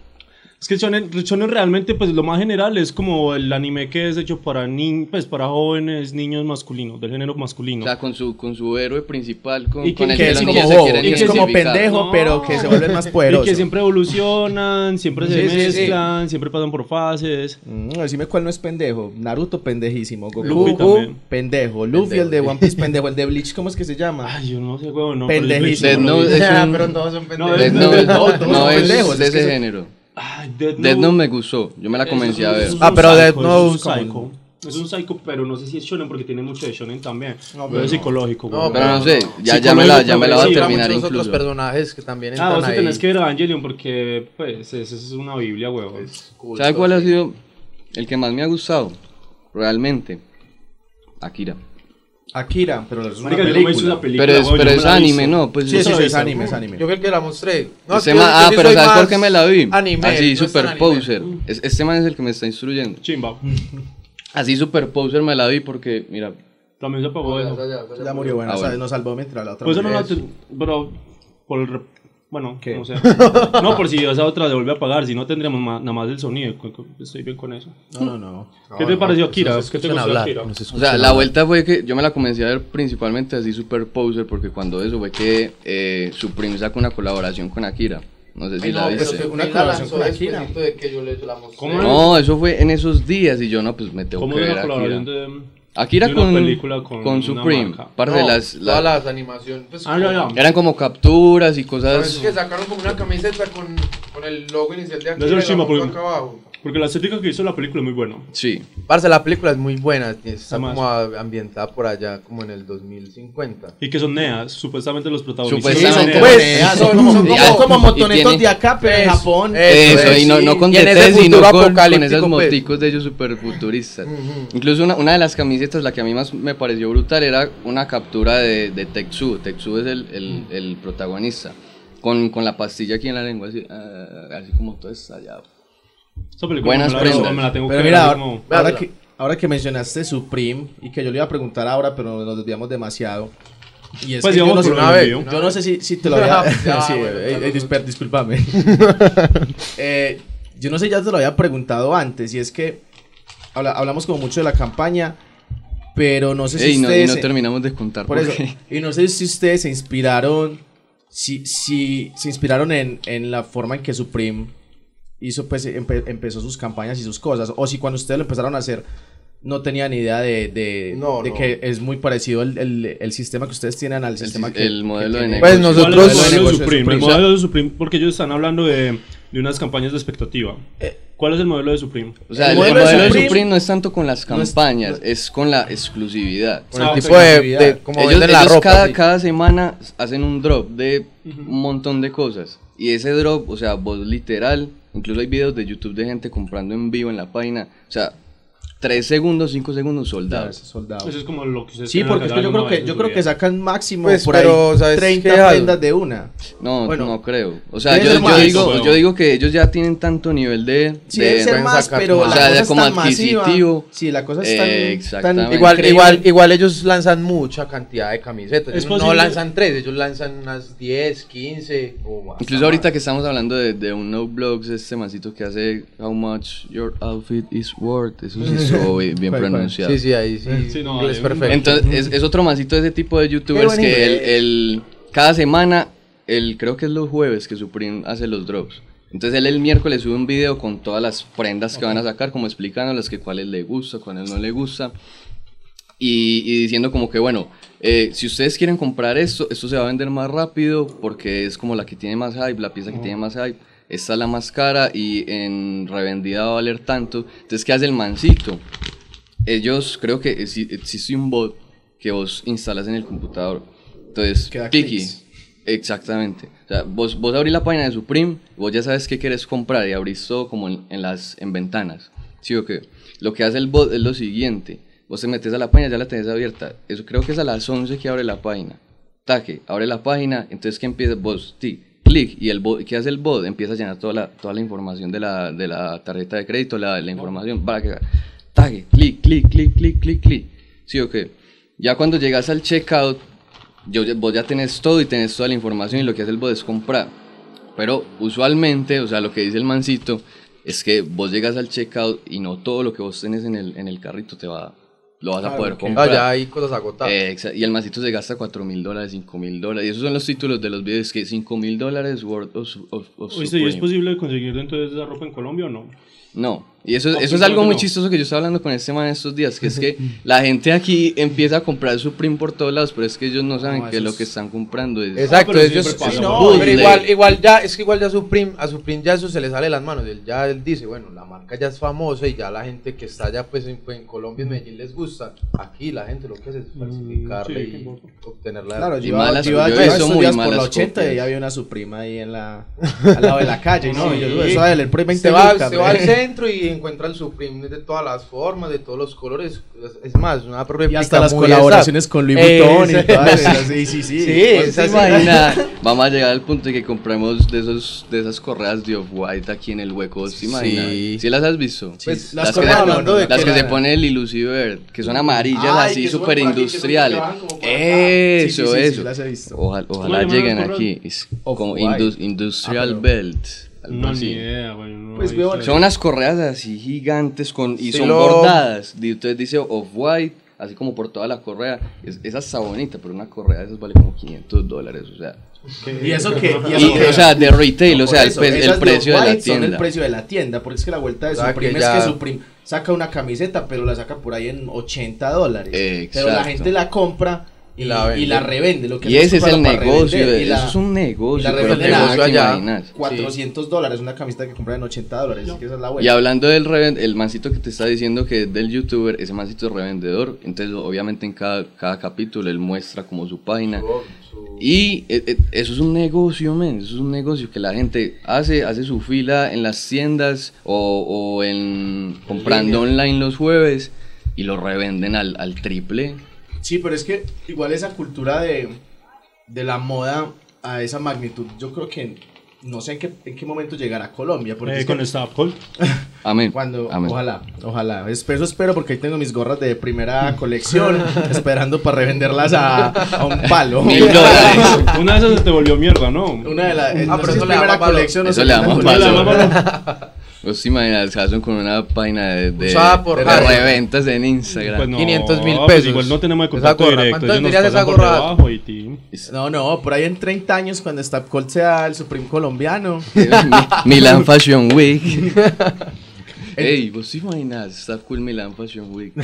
Es que Shonen, Shonen realmente, pues lo más general es como el anime que es hecho para ni pues para jóvenes, niños masculinos, del género O masculino. sea, con su, con su héroe principal, con, Y que- con el que que, es como bobo, y que es como pendejo No. pero que se vuelve más poderoso Y que siempre evolucionan, siempre se Sí, sí, sí. mezclan, siempre pasan por fases. Mm, decime cuál no es pendejo Naruto pendejísimo Goku Luffy también. pendejo Luffy el de One Piece pendejo el de Bleach ¿cómo es que se llama? Ay, yo no sé, weón, no. Pendejísimo. el no es Ah, un- pero todos son pendejos. No, es- no, no, es pendejos, de ese género. Ay, Death Death Note- me gustó, yo me la comencé es- a ver. es Ah, pero psycho, Death Note Es un psycho. Es un psycho, pero no sé si es shonen porque tiene mucho de shonen también. No, pero es psicológico, No. Pero no sé, ya, ya, me la, ya me la va a terminar muchos otros incluso. personajes que también Ah, vos ahí. tenés que ver Evangelion porque, pues, eso es una biblia, weón. Cool, ¿Sabe todo cuál ha sido el que más me ha gustado? Realmente. Akira. Akira pero es una Marica, yo no me hice película esa película, Pero es, weón, pero yo me es la anime. ¿no? Pues sí yo sí sí es anime es anime Yo fui el que la mostré. No, Ese yo ah, sí pero soy ¿sabes por más qué me la vi? Anime, Así, no es tan super anime. poser. Es- este man es el que me está instruyendo. Chimba. Así super poser me la vi porque, mira, También se pagó eso. Ya murió, bueno, Ah, o sea, bueno. nos salvó mientras la otra. Pues eso no la Pero por el. re- Bueno, ¿Qué? no sé. No, por si esa otra se vuelve a pagar, si no tendríamos nada más el sonido. Estoy bien con eso. No, no, no. ¿Qué te pareció Akira? Nos ¿Qué te gustó nos O sea, la vuelta fue que yo me la comencé a ver principalmente así super poser porque cuando eso fue que eh, Supreme sacó una colaboración con Akira. No sé si Ay, la no, viste. pero Una colaboración con Akira. de que yo le la mostré. ¿Cómo No, eso fue en esos días y yo no, pues me tengo ¿Cómo que ver la Akira. colaboración de.? Akira de con, película con con Supreme. Parce, No, las, todas la- las animaciones. Pues, Ah, ya, ya. eran como capturas y ¿Sabes cosas. que sacaron como una camiseta con, con el logo inicial de De Akira porque- abajo? Porque la estética que hizo la película es muy buena. Sí. Parce, la película es muy buena, está Además. como a- ambientada por allá, como en el 2050. Y que son neas, supuestamente los protagonistas. Sí, son Supuestamente. como, Pues, neas, son, son- son como, como y motonetos tiene- de acá, pero en Japón. eso, y no, no con Y en ese DT, sino futuro con, con apocalíptico, esas pues. moticos de ellos super futuristas. Incluso una, una de las camisetas, la que a mí más me pareció brutal, era una captura de, de Tetsu. Tetsu es el, el, el protagonista. Con, con la pastilla aquí en la lengua, así, ah, así como todo estallado. Esa película Buenas me la, prendas. me la tengo Pero que mira, ahora, como- ahora que, ahora que mencionaste Supreme y que yo le iba a preguntar ahora, pero nos desviamos demasiado. Y es Pues que yo, digamos no por sé, una vez, yo no sé si, si te lo había. Ya, sí, bueno, eh, eh, disper- discúlpame. Eh, yo no sé, ya te lo había preguntado antes, y es que habla- hablamos como mucho de la campaña, pero no sé si Ey, no, y ustedes. no terminamos de contar por eso, y no sé si ustedes se inspiraron, si, si se inspiraron en, en la forma en que Supreme hizo, pues, empe- empezó sus campañas y sus cosas, o si cuando ustedes lo empezaron a hacer no tenían idea de, de, No, de no. que es muy parecido el, el- el sistema que ustedes tienen al sistema sis- que el modelo de tiene- Pues negocio. nosotros- ¿Cuál es el Modelo de negocio Supreme? El Supreme. modelo de Supreme, porque ellos están hablando de, de unas campañas de expectativa. Eh, ¿Cuál es el modelo de Supreme? O sea, El el, modelo modelo, de de Supreme Supreme no es tanto con las no es- campañas, es, con la exclusividad. Con Ah, el tipo de, como ellos venden la ellos ropa. cada, sí. cada semana hacen un drop de un montón de cosas. Y ese drop, o sea, vos literal, incluso hay videos de YouTube de gente comprando en vivo en la página. O sea, 3 segundos, 5 segundos ya, soldados. ese soldado. Eso es como lo que ustedes Sí, porque es que yo creo que yo creo que sacan máximo Pues, por pero, ahí ¿sabes 30 qué, Jado? prendas de una. No, Bueno, no creo. O sea, yo, yo digo, pero- yo digo que ellos ya tienen tanto nivel de... Sí, de- debe ser más, sacar pero la O sea, cosa ya es como tan masiva. adquisitivo. Sí, la cosa es Eh, tan, exactamente. tan Igual, increíble. igual, igual ellos lanzan mucha cantidad de camisetas. Es Ellos no lanzan tres, ellos lanzan unas 10, 15 o más. Incluso ahorita que estamos hablando de, de un no blogs, este mancito que hace How much your outfit is worth, eso sí estuvo bien pronunciado. Sí, sí, ahí sí. No, un- perfecto. Entonces, es, es otro mancito de ese tipo de youtubers que el, cada semana, el, creo que es los jueves que Supreme hace los drops. Entonces él el miércoles sube un video con todas las prendas que van a sacar, como explicándoles que cuáles le gusta, cuáles no le gusta. Y, y diciendo como que, bueno, eh, si ustedes quieren comprar esto, esto se va a vender más rápido porque es como la que tiene más hype, la pieza que tiene más hype. Esta es la más cara y en revendida va a valer tanto. Entonces, ¿qué hace el mancito? ellos creo que exi- existe un bot que vos instalas en el computador. Entonces, Que clics. exactamente. O sea, vos, vos abrís la página de Supreme, vos ya sabes qué quieres comprar y abrís todo como en, en las en ventanas. ¿Sí o qué? Lo que hace el bot es lo siguiente. Vos te metes a la página, ya la tenés abierta. Eso creo que es a las 11 que abre la página. Taque, abre la página, entonces ¿qué empieza? Vos, ti, clic, y el bot, ¿qué hace el bot? Empieza a llenar toda la, toda la información de la, de la tarjeta de crédito, la, la información, para que tague, clic, clic, clic, clic, clic, clic. ¿Sí o qué? Ya cuando llegas al checkout, yo, vos ya tenés todo y tenés toda la información y lo que hace el bot es comprar. Pero usualmente, o sea, lo que dice el mancito es que vos llegas al checkout y no todo lo que vos tenés en el, en el carrito te va, lo vas a Claro, poder ok. Ah, comprar. ya hay cosas agotadas. Eh, y el mancito se gasta 4 mil dólares, 5 mil dólares. Y esos son los títulos de los videos que 5 mil dólares worth of, of, of Oíste, ¿y es posible conseguir entonces esa ropa en Colombia o no? No, y eso, eso es algo ¿por qué muy chistoso que yo estaba hablando con este man estos días, que es que la gente aquí empieza a comprar Supreme por todos lados, pero es que ellos no saben No, que eso lo es- que están comprando es... Exacto, Ah, ellos sí, no, pero igual, igual ya, es que igual ya Supreme, a Supreme ya eso se le sale de las manos, él ya él dice, bueno, la marca ya es famosa y ya la gente que está allá pues en, pues, en Colombia, en Medellín les gusta, aquí la gente lo que hace es falsificarle sí, y qué obtenerla. Claro, Y yo malas- yo yo estos muy días por la malas 80 y copias. había una Suprema ahí en la, al lado de la calle, ¿no? Sí. Y yo, eso a valer por 20 se va, lucas, se va al centro y encuentra el Supreme de todas las formas, de todos los colores. Es, más, una réplica Y hasta las muy colaboraciones con Louis Vuitton y Esa- todas esas. Sí, sí, sí. Sí, es ¿Se así. imagina? Vamos a llegar al punto de que compremos de esos de esas correas de Off-White aquí en el hueco, ¿se imagina? Sí. ¿Sí las has visto? Pues, las las que, hablando de las que que se pone el Illusive que son amarillas Ay, así súper industriales. Sí, sí, Eso, sí, sí, eso. las he visto. Ojalá, ¿Cómo ojalá se llaman lleguen aquí. Como Industrial Ah, Belt. Algo No, así. ni idea, güey. no Pues, weón, Son unas correas así gigantes con, y son Estilo- bordadas. Y Entonces dice off-white, así como por toda la correa. Es, esa está bonita, pero una correa de esas vale como 500 dólares. O sea, Y eso que. Y y, eso que o sea de retail, No, o sea, el, eso, pe- el esas precio de la Off-White Son el tienda. precio de la tienda, porque es que la vuelta de Supreme que es ya- que Supreme saca una camiseta, pero la saca por ahí en 80 dólares. Pero la Exacto. gente la compra y, Y la y la revende. Lo que Y ese es el negocio, revender, y la- eso es un y negocio, la allá. imaginar. 400 dólares, una camiseta que compran en 80 dólares. así que esa es la Y hablando del el mancito que te está diciendo que es del youtuber, ese mancito es revendedor, entonces obviamente en cada, cada capítulo él muestra como su página. Y eh, eh, eso es un negocio, men, eso es un negocio que la gente hace, hace su fila en las tiendas o, o en comprando online los jueves y lo revenden al, al triple. Sí, pero es que igual esa cultura de, de la moda a esa magnitud, yo creo que no sé en qué, en qué momento llegará a Colombia. Porque Eh, es que con Staples. Amén. Cuando, Amén. ojalá, ojalá. Eso espero porque ahí tengo mis gorras de primera colección, esperando para revenderlas a, a un palo. Mil dólares. Una de esas se te volvió mierda, ¿no? Una de las. Ah, no pero eso es le primera colección Eso segunda le llama colección. Vos te imaginas, Jason con una página de, de, por de reventas en Instagram. Pues no, 500 mil pues pesos. igual no tenemos el contacto directo. ¿Cuánto ellos nos pasan por debajo y ti- No, no, por ahí en 30 años, cuando Stapcold sea el Supreme colombiano. Milan Fashion Week. Ey, vos te imaginas, está cool Milan Fashion Week.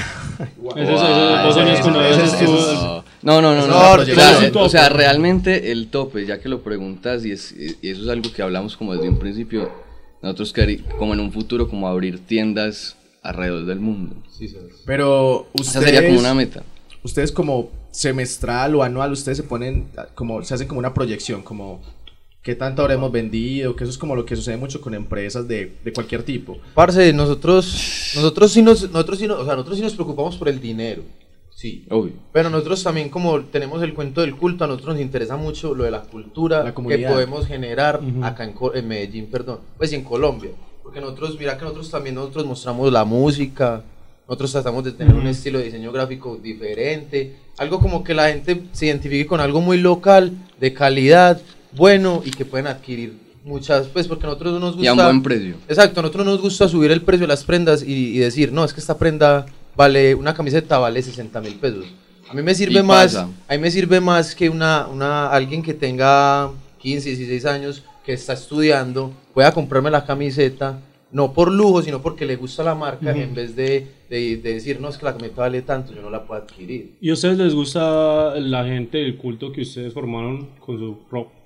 No, no, no, no. una o, proyección. sea, Es un tope. o sea, realmente el tope, ya que lo preguntas, y, es, y eso es algo que hablamos como desde un principio, nosotros como en un futuro, como abrir tiendas alrededor del mundo. Pero Esa ustedes. sería como una meta. Ustedes, como semestral o anual, ustedes se ponen. como Se hacen como una proyección, como. ¿Qué tanto habremos vendido? Que eso es como lo que sucede mucho con empresas de, de cualquier tipo. Parce, nosotros, nosotros sí nos, nosotros sí nos, o sea, nosotros sí nos preocupamos por el dinero. Sí. Obvio. Pero nosotros también como tenemos el cuento del culto, a nosotros nos interesa mucho lo de la cultura La que podemos generar acá en, en Medellín, perdón, pues y en Colombia. Porque nosotros, mira que nosotros también nosotros mostramos la música, nosotros tratamos de tener un estilo de diseño gráfico diferente, algo como que la gente se identifique con algo muy local, de calidad, bueno y que pueden adquirir muchas, pues porque nosotros no nos gusta... Y a un buen precio. Exacto, a nosotros no nos gusta subir el precio de las prendas y, y decir, no, es que esta prenda vale, una camiseta vale 60 mil pesos. A mí me sirve más, a mí me sirve más que una, una, alguien que tenga 15, 16 años, que está estudiando, pueda comprarme la camiseta, no por lujo, sino porque le gusta la marca, en vez de, de, de decir, no, es que la camiseta vale tanto, yo no la puedo adquirir. ¿Y a ustedes les gusta la gente, el culto que ustedes formaron con su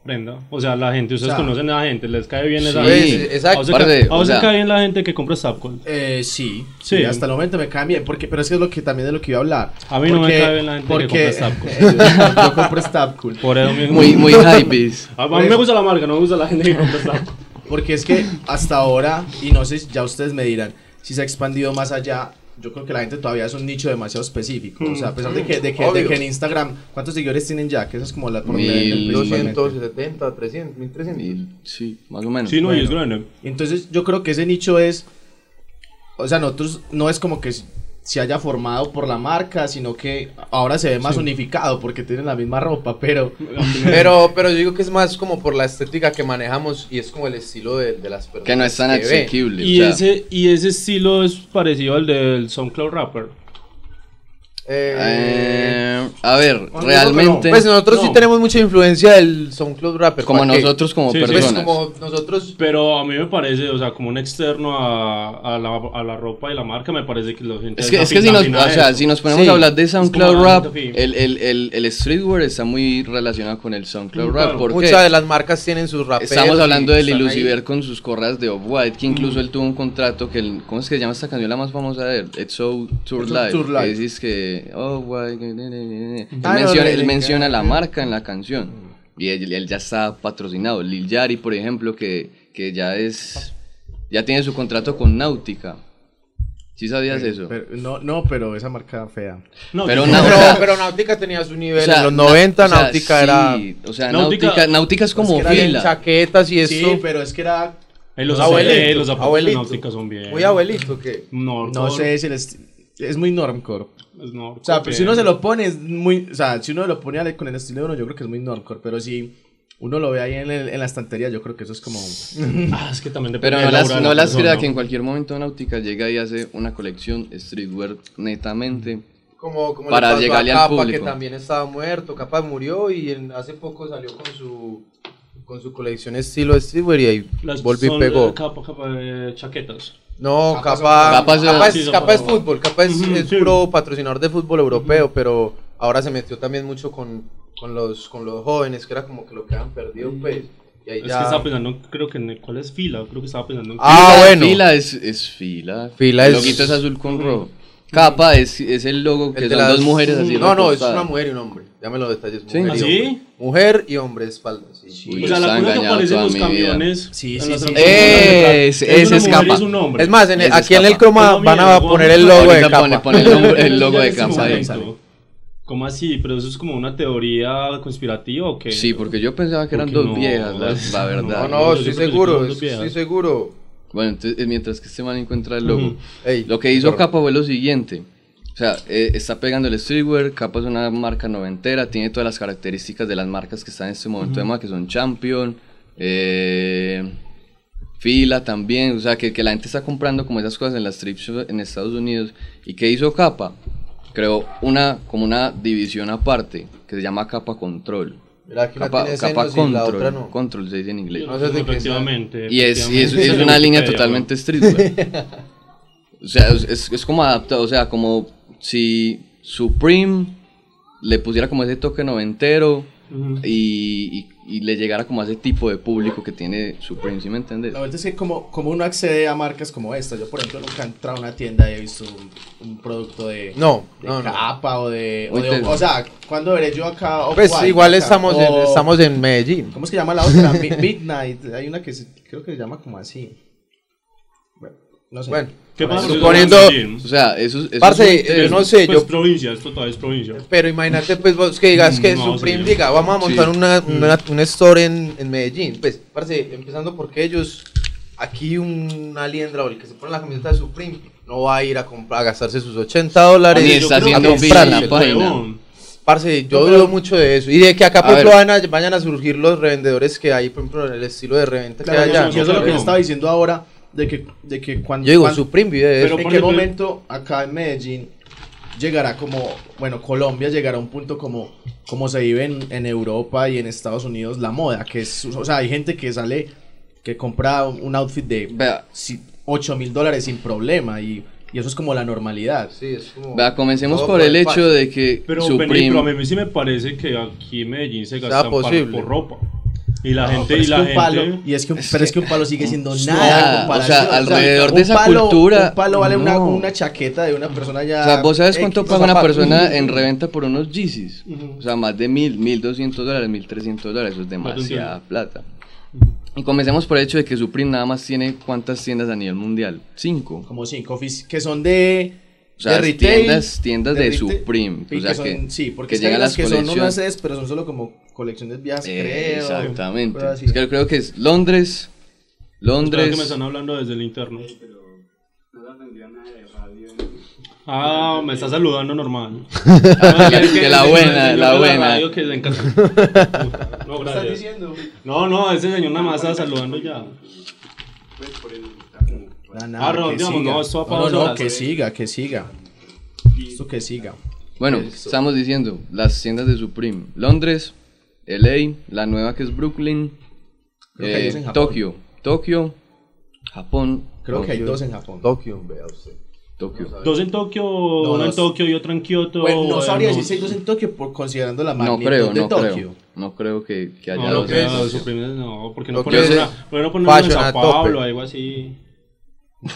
prenda? O sea, la gente, ustedes O sea, conocen a la gente, les cae bien esa Sí. gente. Exacto. ¿A usted, Parce, ca- a o sea- cae bien la gente que compra Staples? Eh, sí, Sí. sí, hasta el momento me cae bien, porque, pero es que es lo que también de lo que iba a hablar. A mí no me Porque- cae bien la gente que porque, compra Stapcool. yo, yo compro Stapcool. Por eso mismo. Muy, muy hypees. A, a mí me gusta la marca, no me gusta la gente que compra Staples. Porque es que hasta ahora, y no sé, si ya ustedes me dirán, si se ha expandido más allá, yo creo que la gente todavía es un nicho demasiado específico. O sea, a pesar de que, de que, de que en Instagram, ¿cuántos seguidores tienen ya? Que esa es como la por donde Mil venden principalmente. 270, 300, 1300. Y- sí, más o menos. Sí, no, y es Bueno. grande. Entonces yo creo que ese nicho es, o sea, nosotros no es como que se haya formado por la marca, sino que ahora se ve más unificado porque tienen la misma ropa, pero Pero, pero yo digo que es más como por la estética que manejamos y es como el estilo de, de las personas. Que no es tan que asequible. Y, o sea, ese, y ese estilo es parecido al del SoundCloud Rapper. Eh, eh, a ver, no, realmente, pues nosotros sí no. tenemos mucha influencia del SoundCloud Rapper. como nosotros como Sí, sí. Pues personas. como nosotros. Pero a mí me parece, o sea, como un externo a, a, la, a la ropa y la marca, me parece que la gente... Es que, es que si, nos, o sea, si nos ponemos Sí. a hablar de SoundCloud Rap, el, el, el, el streetwear está muy relacionado con el SoundCloud Mm, Rap. claro. ¿Por qué? Muchas de las marcas tienen sus raperos. Estamos hablando están ahí. Illusiver con sus correas de Off-White, que incluso él tuvo un contrato que, el- ¿cómo es que se llama esta canción la más famosa de él? It's So Tour Live. Tour Live. Que Off-White, que- ne- ne. él, menciona, él la marca en la canción. Y él, él ya está patrocinado. Lil Yari, por ejemplo, que, que ya es, ya tiene su contrato con Náutica. ¿Sí sabías eso? Pero- no, no, pero esa marca fea. No, Pero no, pero Náutica tenía su nivel. O sea, en los na- 90 o sea, Náutica era. sí, O sea, Náutica- Náutica, Náutica es como Es que era fila. chaquetas y eso. Sí, pero es que era. Eh, los, Abuelito, eh, los zapatos abuelito. de náutica son bien. Muy abuelito que. No, No sé si el esti- Es muy normcore. No, O sea, pues, si uno se lo pone, es muy. O sea, si uno lo pone con el estilo de uno, yo creo que es muy normcore. Pero si uno lo ve ahí en, el- en la estantería, yo creo que eso es como. Ah, es que también depende Pero de no la las, de no la las persona, crea ¿no? que en cualquier momento Náutica llega y hace una colección streetwear netamente. Como, como Para le pasó llegarle a al Capa, público. que también estaba muerto. Capa murió y en- hace poco salió con su con su colección estilo streetwear y ahí Las volvió y pegó. eh, capa, capa de chaquetas. No, Capa Capa, Capa es- Capa es, Capa es fútbol, Capa es, es sí. puro patrocinador de fútbol europeo, pero ahora se metió también mucho con, con, los, con los jóvenes, que era como que lo que habían perdido, pues. Y ahí Es ya... que estaba pensando, creo que en cuál es fila, creo que estaba pensando en Ah, Fila- bueno. Fila es, es fila. Fila El es- loguito es azul con rojo. Capa es, es el logo que el de son las- dos mujeres así. No, no, es una mujer y un hombre. Dame los detalles. Sí. Mujer, ¿Ah, y sí? hombre. mujer y hombre de espalda. Sí. Uy, o sea, la cosa que aparece en los camiones. Sí, en sí, sí. Es- es y Capa. Es un hombre. Es más, en el- Ese es aquí en el croma van a poner el logo de Capa. pone el, logo Ya de Capa. ¿Cómo así? ¿Pero eso es como una teoría conspirativa o qué? Sí, porque yo pensaba que eran Porque dos no, viejas, la, es- la verdad. No, no, estoy seguro, estoy seguro. Bueno, entonces, eh, mientras que este man encuentra el logo. Ey, lo que hizo. Capa fue lo siguiente. O sea, eh, está pegando el streetwear, Capa es una marca noventera, tiene todas las características de las marcas que están en este momento de moda, que son Champion, eh, Fila también, o sea, que, que la gente está comprando como esas cosas en las shops en Estados Unidos. ¿Y qué hizo Capa? Creó una, como una división aparte, que se llama Capa Control. Mira, Capa, la Control, otra no. Control se dice en inglés. No sé efectivamente. Y es, y es, efectivamente. es una línea totalmente streetwear. o sea, es- es, es como adaptado, o sea, como si Supreme le pusiera como ese toque noventero y, y- y le llegara como a ese tipo de público que tiene Supreme, ¿sí me entiendes? La verdad es que como, como uno accede a marcas como esta, yo por ejemplo nunca he entrado a una tienda y he visto un, un producto de, No, de no, no. capa o de, o de- sea, ¿cuándo veré yo acá? o Pues igual acá? estamos en, O- estamos en Medellín. ¿Cómo es que llama la otra? Mi- Midnight, hay una que se- creo que se llama como así. Bueno, no sé. Bueno, ¿Qué pasa? suponiendo, O sea, eso, eso Parce, es un yo no sé, Pues yo, provincia, esto todavía es provincia. pero imagínate pues vos que digas que No, Supreme sí. diga, vamos a montar Sí. una, una- un store en, en Medellín. Pues, parce, empezando porque ellos, aquí un aliendra o el que se pone la camiseta de Supreme, no va a ir a comprar, a gastarse sus 80 dólares. Yo está haciendo en sí, la página. Parce, yo dudo mucho de eso. Y de que acá, A por ejemplo, vayan a, vayan a surgir los revendedores que hay, por ejemplo, el estilo de reventa Claro, que hay yo- allá. eso es lo que yo estaba diciendo ahora, de que, de que cuando... Yo digo, cuando- Supreme vive de Pero. ¿En qué ejemplo- momento acá en Medellín llegará como, bueno, Colombia llegará a un punto como, como se vive en, en Europa y en Estados Unidos la moda, que es, o sea, hay gente que sale, que compra un outfit de Vea, 8 mil dólares sin problema y, y eso es como la normalidad. Sí, es como... vea, comencemos por el hecho de que Pero, Supreme... pero a mí sí me parece que aquí en Medellín se posible. por ropa. Y la No, gente, pero y es la que un gente... palo, y es que un- Es pero que- es que un palo sigue siendo No, nada. o comparación. sea, alrededor de esa palo- cultura, Un palo vale una, no. una chaqueta de una persona ya. O sea, ¿vos sabes cuánto X paga una persona en reventa por unos Yeezys? O sea, más de mil, mil doscientos dólares, mil trescientos dólares, eso es demasiada plata. Y comencemos por el hecho de que Supreme nada más tiene cuántas tiendas a nivel mundial? Cinco. Como cinco que son de. O sea, de retail, tiendas, tiendas de, retail, Supreme. y O sea, que son- que, sí, porque que llegan las que son colecciones. unas es, pero son solo como colecciones viejas, Eh, creo. Exactamente. así. Es que yo creo que es Londres, Espera que me Londres, están hablando desde el interno. Ah, me está saludando normal. Ah, que- que la buena, la buena. radio que. Puta, No, ¿Qué estás gracias. diciendo? No, no, ese señor nada más estaba saludando ya. Ah, nada, Ah, que redondeamos, siga. no, esto va para no, dos no, horas. que siga, que siga. Esto que siga. Bueno, estamos diciendo, las tiendas de Supreme. Londres, LA, la nueva que es Brooklyn, Creo que hay eh, dos en Japón. Tokio, Tokio, Japón. Creo que hay Tokio, dos en Japón. Tokio, vea usted. Tokio. Dos en Tokio, una en dos. Tokio y otra en Kioto. Bueno, no eh, sabría no. decir si hay dos en Tokio por considerando la No magnitud creo, de no Tokio. creo. No creo que, que haya No, no dos en Tokio. suprimir, no, porque no ponen una, es ¿por qué no ponen una en tope. Paulo, algo así.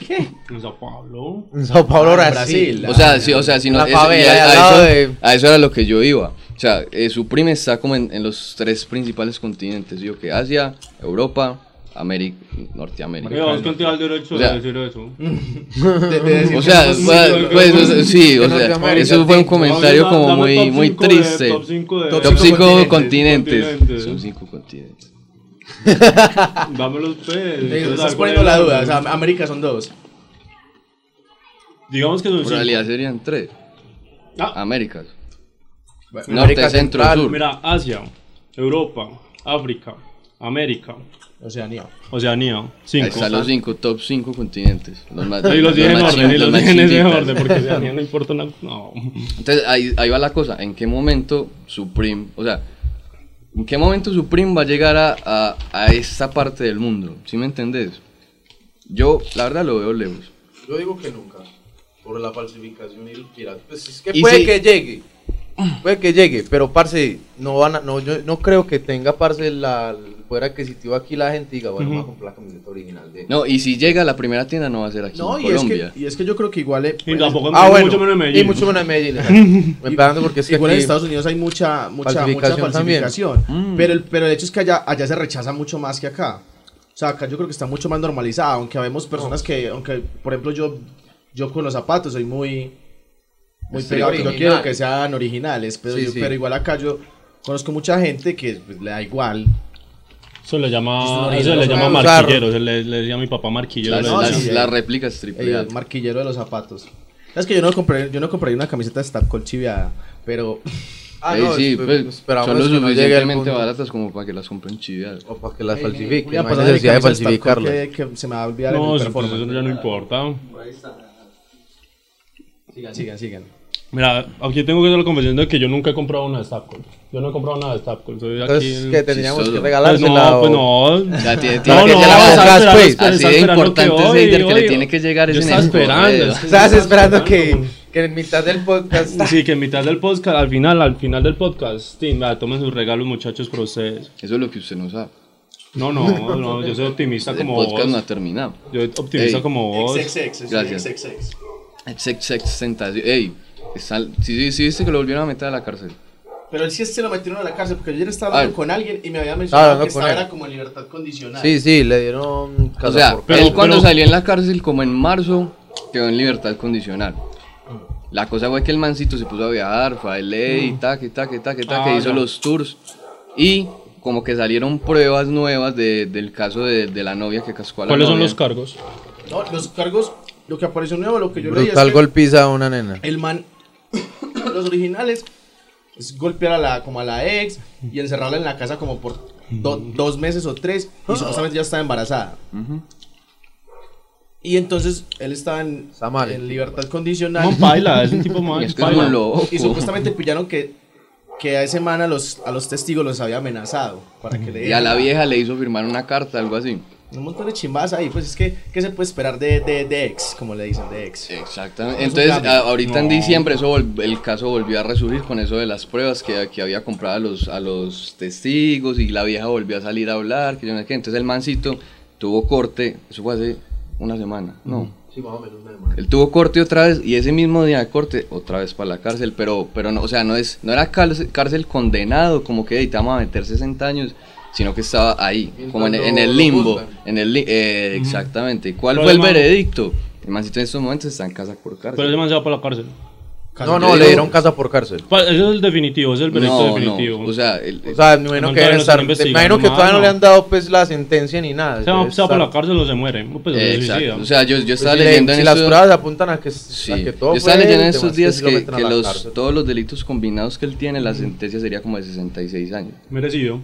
¿Qué? En Sao Paulo. En Sao Paulo, Ah, Brasil. Brasil. O sea, sí, o sea, si no, eso- favela, a, eso, de- a eso era lo que yo iba. O sea, eh, Supreme está como en, en los tres principales continentes, ¿sí? o que Asia, Europa América, Norteamérica. Mira, vos derecho O sea, de decir eso. De- de decir O sea, pues, pues, sea, sí, o sea, Norteamérica, eso fue un comentario como muy, muy triste. Top 5 de. Top Top cinco 5 continentes. continentes. Continentes. Son 5 continentes. Dámelos, pues. Estás poniendo la duda. O sea, América son dos. Digamos que son En cinco. realidad serían 3. Ah, Américas. América Norte, centro, Central. sur. mira, Asia, Europa, África, América, Oceanía. Oceanía. Ahí 5. están los 5, top 5 continentes. Los más, Y los dije en más orden, y los más dije en ese chimbitas. orden, porque Oceanía no importa nada. No. Entonces ahí, ahí va la cosa. ¿En qué momento Supreme, o sea, en qué momento Supreme va a llegar a, a, a esta parte del mundo? ¿Sí me entendés? Yo, la verdad, lo veo lejos. Yo digo que nunca. Por la falsificación y el pirata. Pues es que Y puede si- que llegue. Puede que llegue, pero parce, no van a, no, yo no creo que tenga parce la, el poder adquisitivo aquí la gente y diga, bueno, Ujú. voy a comprar la camiseta original de. No, y si llega a la primera tienda no va a ser aquí No, en y es, Colombia. que, y es que yo creo que igual. eh, Y pues, tampoco Ah, y bueno, mucho menos en Medellín. y mucho menos en Medellín. pegando porque es que Igual en Estados Unidos hay mucha, mucha Falsificación mucha falsificación. Mm. Pero, el, pero el hecho es que allá, allá se rechaza mucho más que acá. O sea, acá yo creo que está mucho más normalizado. Aunque vemos personas que, aunque por ejemplo yo, yo con los zapatos soy muy, muy que Yo quiero que sean originales. Pero, Sí, yo- sí. pero igual acá yo conozco mucha gente que pues, le da igual. Eso le Eso llama, no eso es le llama marquillero. Se le, le decía a mi papá marquillero. Las, no, las- decía. sí, las eh. réplicas triple. El marquillero de los zapatos. Es que yo no compré, yo no compré una camiseta de Stab chiviada, pero Ah, Ey, no, sí, pues, esperamos son lo no suficientemente baratas como para que las compren chiviadas. O para que las falsifiquen. voy a No hay necesidad de falsificarlas. que, que se me va a olvidar No, el eso, performance. eso ya no importa. Sigan, sigan, sigan. Mira, aquí tengo que hacer la confesión de que yo nunca he comprado una de Staples. Yo no he comprado nada de Staples. Soy aquí. Entonces, que tendríamos que Pues regalársela. no, pues o- no. O sea, tiene, tiene no, que no, llegar a a- buscar, esperando, pues. Así de esperando importante que es hoy, Eider que le hoy- tiene que llegar Yo ese estaba Nesco, esperando. es que Estabas yo esperando estaba que, esperando. que en mitad del podcast. Sí, que en mitad del podcast, al final, al final del podcast, sí, tomen sus regalos, muchachos, para ustedes. Eso es lo que usted no sabe. No, no, no, yo soy optimista El como podcast vos. no ha terminado. Yo soy optimista Ey. como vos. XXX, Gracias. XXX. Sex, sex, tentación. Ey, está- sí, sí, sí, viste que lo volvieron a meter a la cárcel. Pero él sí se lo metieron a la cárcel porque ayer estaba hablando con alguien y me había mencionado que estaba era como en libertad condicional. Sí, sí, le dieron casa O sea, por pero- él cuando pero- salió en la cárcel, como en marzo, quedó en libertad condicional. La cosa fue que el mancito se puso a viajar, fue a LA, y taque, taque, taque, taque, Ah, hizo ya. los tours. Y como que salieron pruebas nuevas de- del caso de, de la novia que cascó a la ¿Cuáles son los cargos? No, los cargos, lo que apareció nuevo, lo que yo leí es Brutal que golpiza a una nena. el man, los originales, es golpear a la, como a la ex y encerrarla en la casa como por do- dos meses o tres y supuestamente ya estaba embarazada. Ujú. Y entonces él estaba en, mal. libertad condicional. No, paila, es un tipo más. Y es que es paila. un loco. Y supuestamente pillaron que, que a ese man a los, a los testigos los había amenazado. Para que le Y a la vieja le hizo firmar una carta, algo así. Un montón de chimbas ahí. Pues es que, ¿qué se puede esperar de, de, de ex? Como le dicen, de ex. Exactamente. Entonces, a- ahorita en diciembre eso el caso volvió a resurgir con eso de las pruebas que, que había comprado a los, a los testigos y la vieja volvió a salir a hablar, que yo no sé qué. Entonces el mancito tuvo corte, eso fue hace una semana, no. Sí, más o menos una semana. Él tuvo corte otra vez y ese mismo día de corte otra vez para la cárcel, pero, pero no, o sea, no es, no era cárcel, cárcel condenado, como que "Ey, te vamos a meter 60 años, sino que estaba ahí, como en, en el limbo, en el li- eh, exactamente. ¿Cuál Pero fue el veredicto? El mancito en estos momentos está en casa por cárcel. Pero ese man se va para la cárcel. No, no, le dieron casa por cárcel. Ese es el definitivo, ese es el veredicto no, definitivo. no, o sea, el- O sea, me imagino No, que todavía deben no estar. Me imagino que todavía no mano. le han dado pues la sentencia ni nada. se va, se va para la cárcel o se muere. Pues exacto. O sea, yo, yo Pues estaba si le- leyendo en si las pruebas apuntan a que, Sí, a que todo yo estaba leyendo en estos días lo que, que la los, todos los delitos combinados que él tiene, la sentencia sería como de 66 años. Merecido.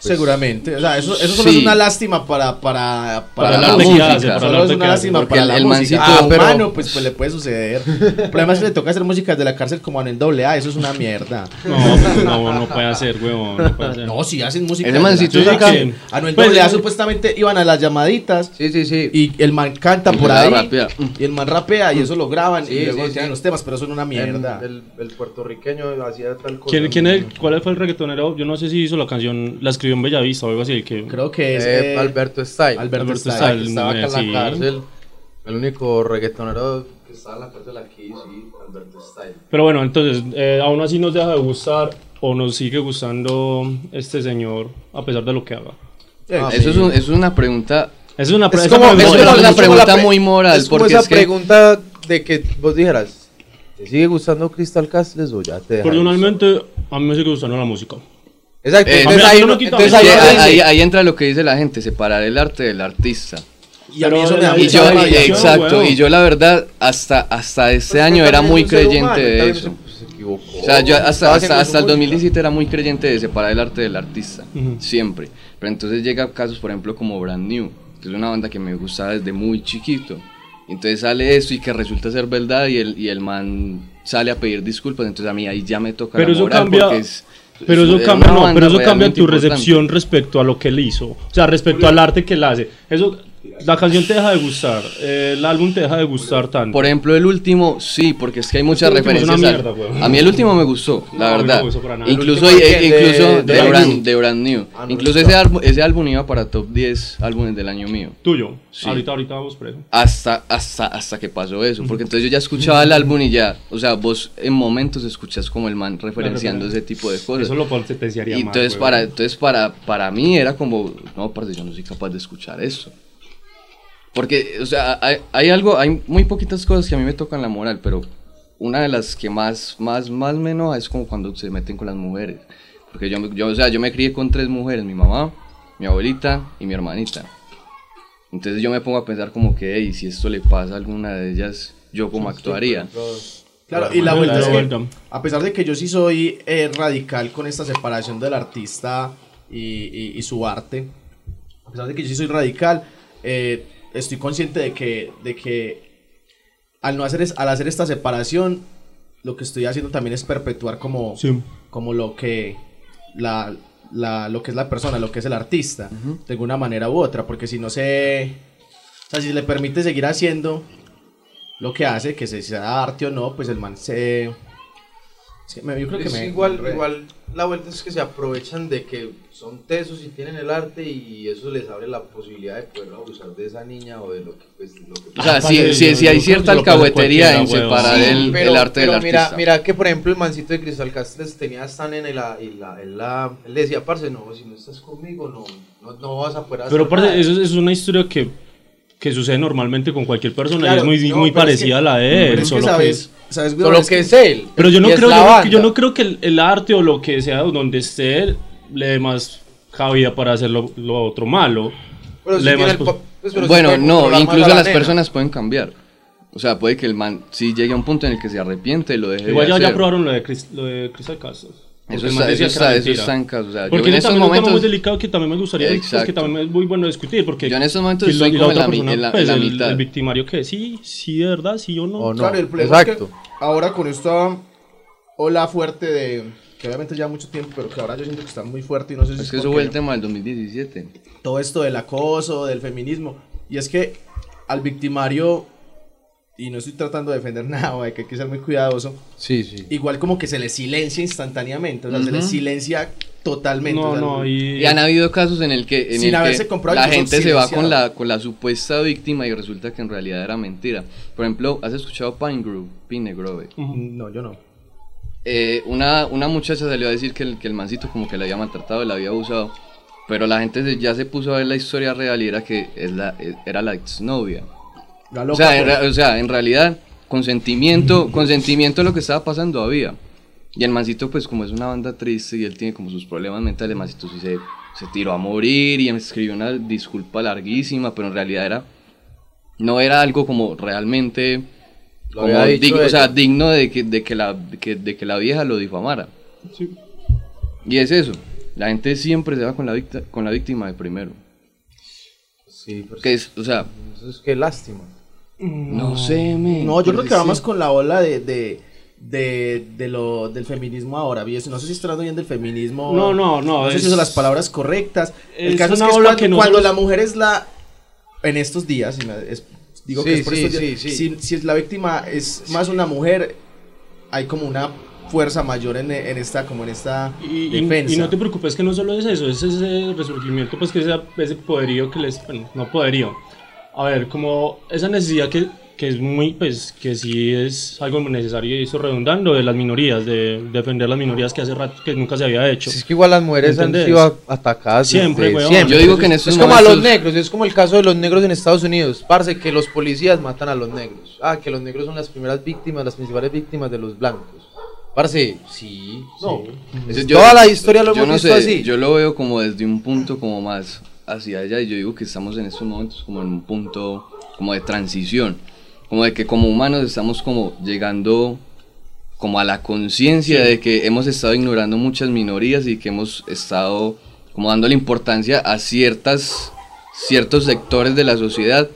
Seguramente. O sea, eso, eso solo Pues, Sí. es una lástima para, para, Para la música. hace, para Solo es una lástima para el- la el música. mancito- Ah, pero- humano, pues, pues le puede suceder. Pero además le toca hacer músicas de la cárcel como en el doble A, eso es una mierda. No, pues, no, no puede hacer, huevón. No puede hacer. No, si hacen música. La mancito cárcel. saca- A Noel Pues, doble A eh, supuestamente iban a las llamaditas Sí, sí, sí. y el man canta Y por ahí. rapea. Y el man rapea y eso lo graban Sí, y luego sí, tienen sí. los temas, pero eso es una mierda. El, el, el puertorriqueño hacía tal cosa. ¿Quién, quién es, ¿Cuál fue el reggaetonero? Yo no sé si hizo la canción, la escribió en Bellavista o algo así. Que, Creo que es Eh, eh, Alberto Style. Alberto Alberto Style. Style. que estaba acá en Sí. la cárcel. El único reggaetonero que estaba en la cárcel aquí, sí, Alberto Style. Pero bueno, entonces, eh, aún así nos deja de gustar o nos sigue gustando este señor a pesar de lo que haga. Ah, Eso es, un- eso es una pregunta. Es una, Es como, pregunta es una- una pregunta pre- muy moral, Es como porque esa es que- pregunta de que vos dijeras, ¿te sigue gustando Crystal Castles o ya te Personalmente, a mí me sigue gustando la música. Exacto, Eh, entonces ahí no entonces ahí ahí, ahí- ahí entra lo que dice la gente, separar el arte del artista. Y a mí eso me Y yo, exacto, y yo la verdad, hasta, hasta este Pues año era muy creyente humano, de eso. se- se equivocó. O sea, yo hasta, hasta, hasta el su 2017 era muy creyente de separar el arte del artista, Ujú. siempre. Pero entonces llega casos, por ejemplo, como Brand New, que es una banda que me gustaba desde muy chiquito. Entonces sale eso y que resulta ser verdad y el, y el man sale a pedir disculpas, entonces a mí ahí ya me toca Pero la eso moral cambia- porque es- Pero es eso cambia, no, pero eso cambia tu importante. recepción respecto a lo que él hizo. O sea, respecto al arte que él hace. Eso, la canción te deja de gustar, eh, el álbum te deja de gustar tanto. Por ejemplo, el último, sí, porque es que hay muchas referencias. una al- mierda, weón. a mí el último me gustó, la no verdad. me gustó para nada. Incluso, ¿El último eh, incluso ¿De- de, de brand, New? de Brand New. Ah, no, incluso no. ese, álbum, ese álbum iba para top 10 álbumes del año mío. Tuyo. Sí. Ahorita, ahorita vamos preso. Hasta, hasta, hasta que pasó eso. Porque entonces yo ya escuchaba el álbum y ya, o sea, vos en momentos escuchas como el man referenciando ese tipo de cosas. Eso lo potenciaría Y más. entonces, weón. para, entonces para, para mí era como, no, parce, yo no soy capaz de escuchar eso. Porque, o sea, hay, hay algo, hay muy poquitas cosas que a mí me tocan la moral, pero una de las que más, más, más me enoja es como cuando se meten con las mujeres. Porque yo, me- yo, o sea, yo me crié con tres mujeres, mi mamá, mi abuelita y mi hermanita. Entonces yo me pongo a pensar como que, hey, si esto le pasa a alguna de ellas, ¿yo cómo actuaría? Claro, y la Vuelta, es que, a pesar de que yo sí soy eh, radical con esta separación del artista y, y- y su arte, a pesar de que yo sí soy radical, eh, estoy consciente de que, de que al, no hacer es- al hacer esta separación, lo que estoy haciendo también es perpetuar como, Sí. como lo que la, la- lo que es la persona, lo que es el artista, de alguna manera u otra, porque si no se, o sea, si le permite seguir haciendo lo que hace, que se sea arte o no, pues el man se, me- yo creo que Es me igual, re- igual la vuelta es que se aprovechan de que son tesos y tienen el arte y eso les abre la posibilidad de poder abusar de esa niña o de lo que pues, lo que O sea, sí, parce, sí, sí hay cierta alcahuetería en separar huevón. el, pero, el arte pero del mira, artista. mira que por ejemplo el mancito de Cristal Castres tenía Stan en la, y la, en la él le decía, parce, no, si no estás conmigo no, no, no vas a poder hacer Pero nada". eso es- es una historia que, que sucede normalmente con cualquier persona y Claro, es muy, no, muy es parecida que- a la de él. que solo que- sabes, Solo es que es él. pero yo no, creo, yo, yo no creo que el, el arte o lo que sea donde esté él le dé más cabida para hacer lo, lo otro malo. Pero le más el pues, pero Bueno, no, incluso la las nena. personas pueden cambiar. O sea, puede que el man sí llegue a un punto en el que se arrepiente y lo deje Igual de ya, ya hacer. probaron lo de, Chris, lo de Crystal Castles. Eso está, eso que está, eso está en caso. O sea, yo Porque en ese estos también es un tema muy momentos, delicado que también me gustaría, pues, que Exacto. también es muy bueno discutir, porque Yo en estos momentos estoy como en la persona, en la- pues, en la el, mitad. el victimario que sí, sí, de verdad, sí o no. O no. Claro, el problema es que Exacto. ahora con esta ola fuerte de, que obviamente lleva mucho tiempo, pero que ahora yo siento que está muy fuerte y no sé si Es que porque eso fue el tema del 2017. todo esto del acoso, del feminismo, y es que al victimario, y no estoy tratando de defender nada, que hay que ser muy cuidadoso, Sí, sí. igual como que se le silencia instantáneamente, o sea, se le silencia totalmente. o no, sea, no, y, Y han habido casos en el que, en Sin el haberse que comprobado la gente se va con la, con la supuesta víctima y resulta que en realidad era mentira. Por ejemplo, ¿has escuchado Pine Grove? Pine Grove. No, yo no. Eh, una, una muchacha salió a decir que el, que el mancito como que la había maltratado, la había abusado. Pero la gente se- ya se puso a ver la historia real y era que es la, es- era la exnovia. La O sea, en, pues. ra- o sea, en realidad, consentimiento, consentimiento de lo que estaba pasando había. Y el mancito, pues como es una banda triste y él tiene como sus problemas mentales, el mancito sí se, se tiró a morir y escribió una disculpa larguísima, pero en realidad era, no era algo como realmente, Lo como digno, o sea, digno de que, de, que la, de que, de que la vieja lo difamara. Sí. Y es eso, la gente siempre se va con la, victa- con la víctima de primero. Sí, pero Que es, o sea, eso es que lástima. No sé, men, No, yo creo que va más con la ola de, de, de, de lo, del feminismo ahora. No sé si estoy hablando bien del feminismo. No, no, no, No sé si uso las palabras correctas. El es caso es una que es ola cuando, que no cuando la mujer es la. En estos días, y me- es- digo que Sí, es por sí, estos días, sí. Si, si la víctima es más una mujer, hay como una fuerza mayor en, en esta, como en esta Y, y- defensa. y no te preocupes que no solo es eso, es ese resurgimiento, pues que ese, ese poderío que les... Bueno, no poderío. A ver, como esa necesidad que, que es muy, pues, que sí es algo necesario y eso redundando de las minorías, de defender las minorías que hace rato que nunca se había hecho. Si es que igual las mujeres han sido atacadas Siempre, desde weón. siempre. Yo digo que en estos es como a los negros, es como el caso de los negros en Estados Unidos. Parce, que los policías matan a los negros. Ah, que los negros son las primeras víctimas, las principales víctimas de los blancos. Parce, sí, no. Es- Yo- toda la historia lo yo hemos no visto sé, así. Yo lo veo como desde un punto como más hacia allá y yo digo que estamos en estos momentos como en un punto como de transición, como de que como humanos estamos como llegando como a la conciencia de que hemos estado ignorando muchas minorías y que hemos estado como dándole importancia a ciertas ciertos sectores de la sociedad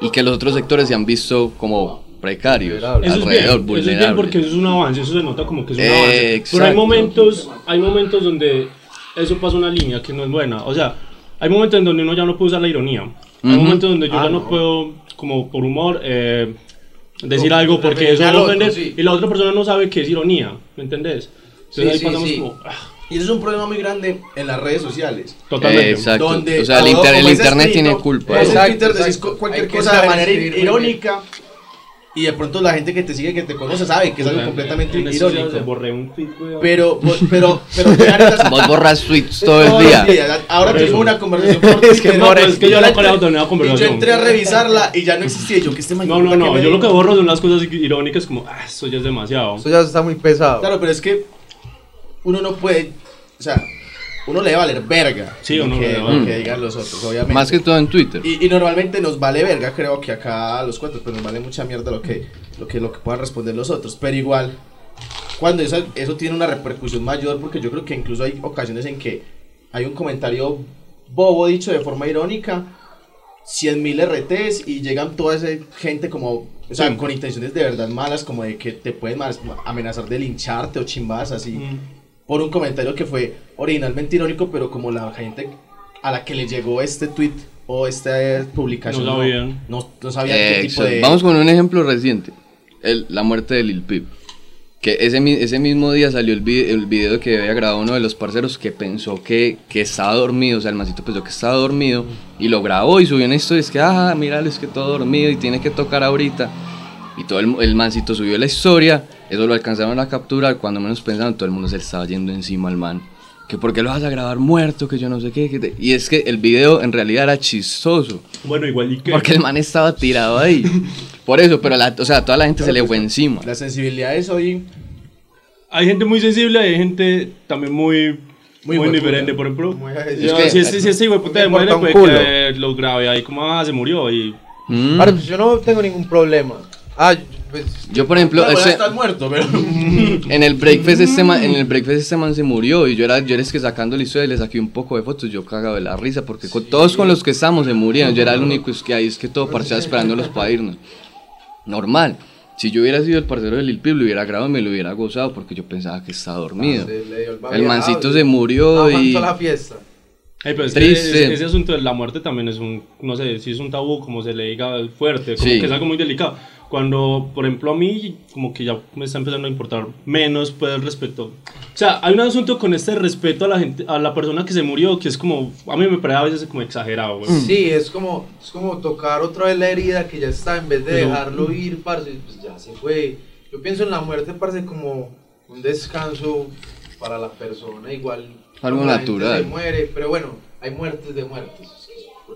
y que los otros sectores se han visto como precarios, Eso es bien, alrededor, eso es bien porque eso es un avance, eso se nota como que es un Eh, avance. Pero hay exacto. momentos, hay momentos donde eso pasa una línea que no es buena. O sea, hay momentos en donde uno ya no puede usar la ironía. Hay Ujú. momentos donde yo Ah, ya no, no. puedo, como por humor, eh, decir No, algo porque eso otro, ofender sí. y la otra persona no sabe que es ironía, ¿me entendés? Entonces Sí, ahí sí, pasamos sí. como, ah, Y eso es un problema muy grande en las redes sociales. totalmente. Eh, exacto. Donde o sea, el, inter- el internet escrito, tiene culpa. en Exacto, Twitter decís exacto. cu- cualquier Hay cosa de manera irónica y de pronto la gente que te sigue, que te conoce, sabe que es algo En- completamente irónico. borré un tweet, weón. Pero, vos- pero, pero, Vos borras tweets todo el día. Ahora eso. una conversación por Es que no, pero es que yo la una Y yo conversación. entré a revisarla y ya no existía. Yo, que este No, no, ¿para qué no, yo lo que borro son las cosas irónicas como, ah, eso ya es demasiado. Eso ya está muy pesado. Claro, pero es que uno no puede, o sea, uno le debe valer verga. Sí, lo uno que, le que digan los otros, obviamente. Más que todo en Twitter. Y, y normalmente nos vale verga, creo que acá los cuentos, pero nos vale mucha mierda lo que, lo que, lo que puedan responder los otros. Pero igual, cuando eso, eso tiene una repercusión mayor, porque yo creo que incluso hay ocasiones en que hay un comentario bobo dicho de forma irónica, 100.000 RTs y llegan toda esa gente como, o sea, Sí. con intenciones de verdad malas, como de que te pueden amenazar de lincharte o chimbadas así Mm. Por un comentario que fue originalmente irónico, pero como la gente a la que le llegó este tweet o esta publicación No sabían. no, no sabían Eh, qué tipo de... Vamos con un ejemplo reciente. El- la muerte de Lil Peep. Que ese, mi- ese mismo día salió el, vi- el video que había grabado uno de los parceros que pensó que, que estaba dormido. O sea, el mancito pensó que estaba dormido y lo grabó y subió una historia. Es que, ah, míralo, es que todo dormido y tiene que tocar ahorita. Y todo el, el mancito subió la historia. Eso lo alcanzaron a capturar. Cuando menos pensaron, todo el mundo se le estaba yendo encima al man. Que por qué lo vas a grabar muerto, que yo no sé qué. que te- Y es que el video en realidad era chistoso. Bueno, igual y que... Porque el man estaba tirado ahí. Por eso, pero la, o sea, toda la gente se le fue encima. La sensibilidad es hoy... Hay gente muy sensible, hay gente también muy... Muy Muy, diferente, por ejemplo. Muy- Yo, que- si este, si hijo de puta de muere, un que lo grabe ahí como, ah, se murió y... Mm. Ahora, pues yo no tengo ningún problema. Ah, pues, Yo, por ejemplo, Claro, ese- muerto, pero... en el breakfast este man, en el breakfast este man se murió y yo era, yo era es que sacando la historia le saqué un poco de fotos, yo cagaba de la risa porque con, todos con los que estamos se murieron, yo era el único es que ahí es que todo parchado esperándolos para irnos. Normal. Si yo hubiera sido el parcero de Lil Peep, lo hubiera grabado y me lo hubiera gozado porque yo pensaba que estaba dormido. se le dio el El mancito se murió y la fiesta. Ay, pero es que Triste. ese, ese asunto de la muerte también es un, no sé, si es un tabú, como se le diga, fuerte, como Sí. que es algo muy delicado. Cuando, por ejemplo, a mí, como que ya me está empezando a importar menos, pues, el respeto. O sea, hay un asunto con este respeto a la gente, a la persona que se murió, que es como, a mí me parece a veces como exagerado, güey. Sí, es como, es como tocar otra vez la herida que ya está, en vez de Pero- dejarlo ir, parce, pues ya se fue. Yo pienso en la muerte, parce, como un descanso para la persona, igual. Algo como la gente natural. Se muere, pero bueno, hay muertes de muertes.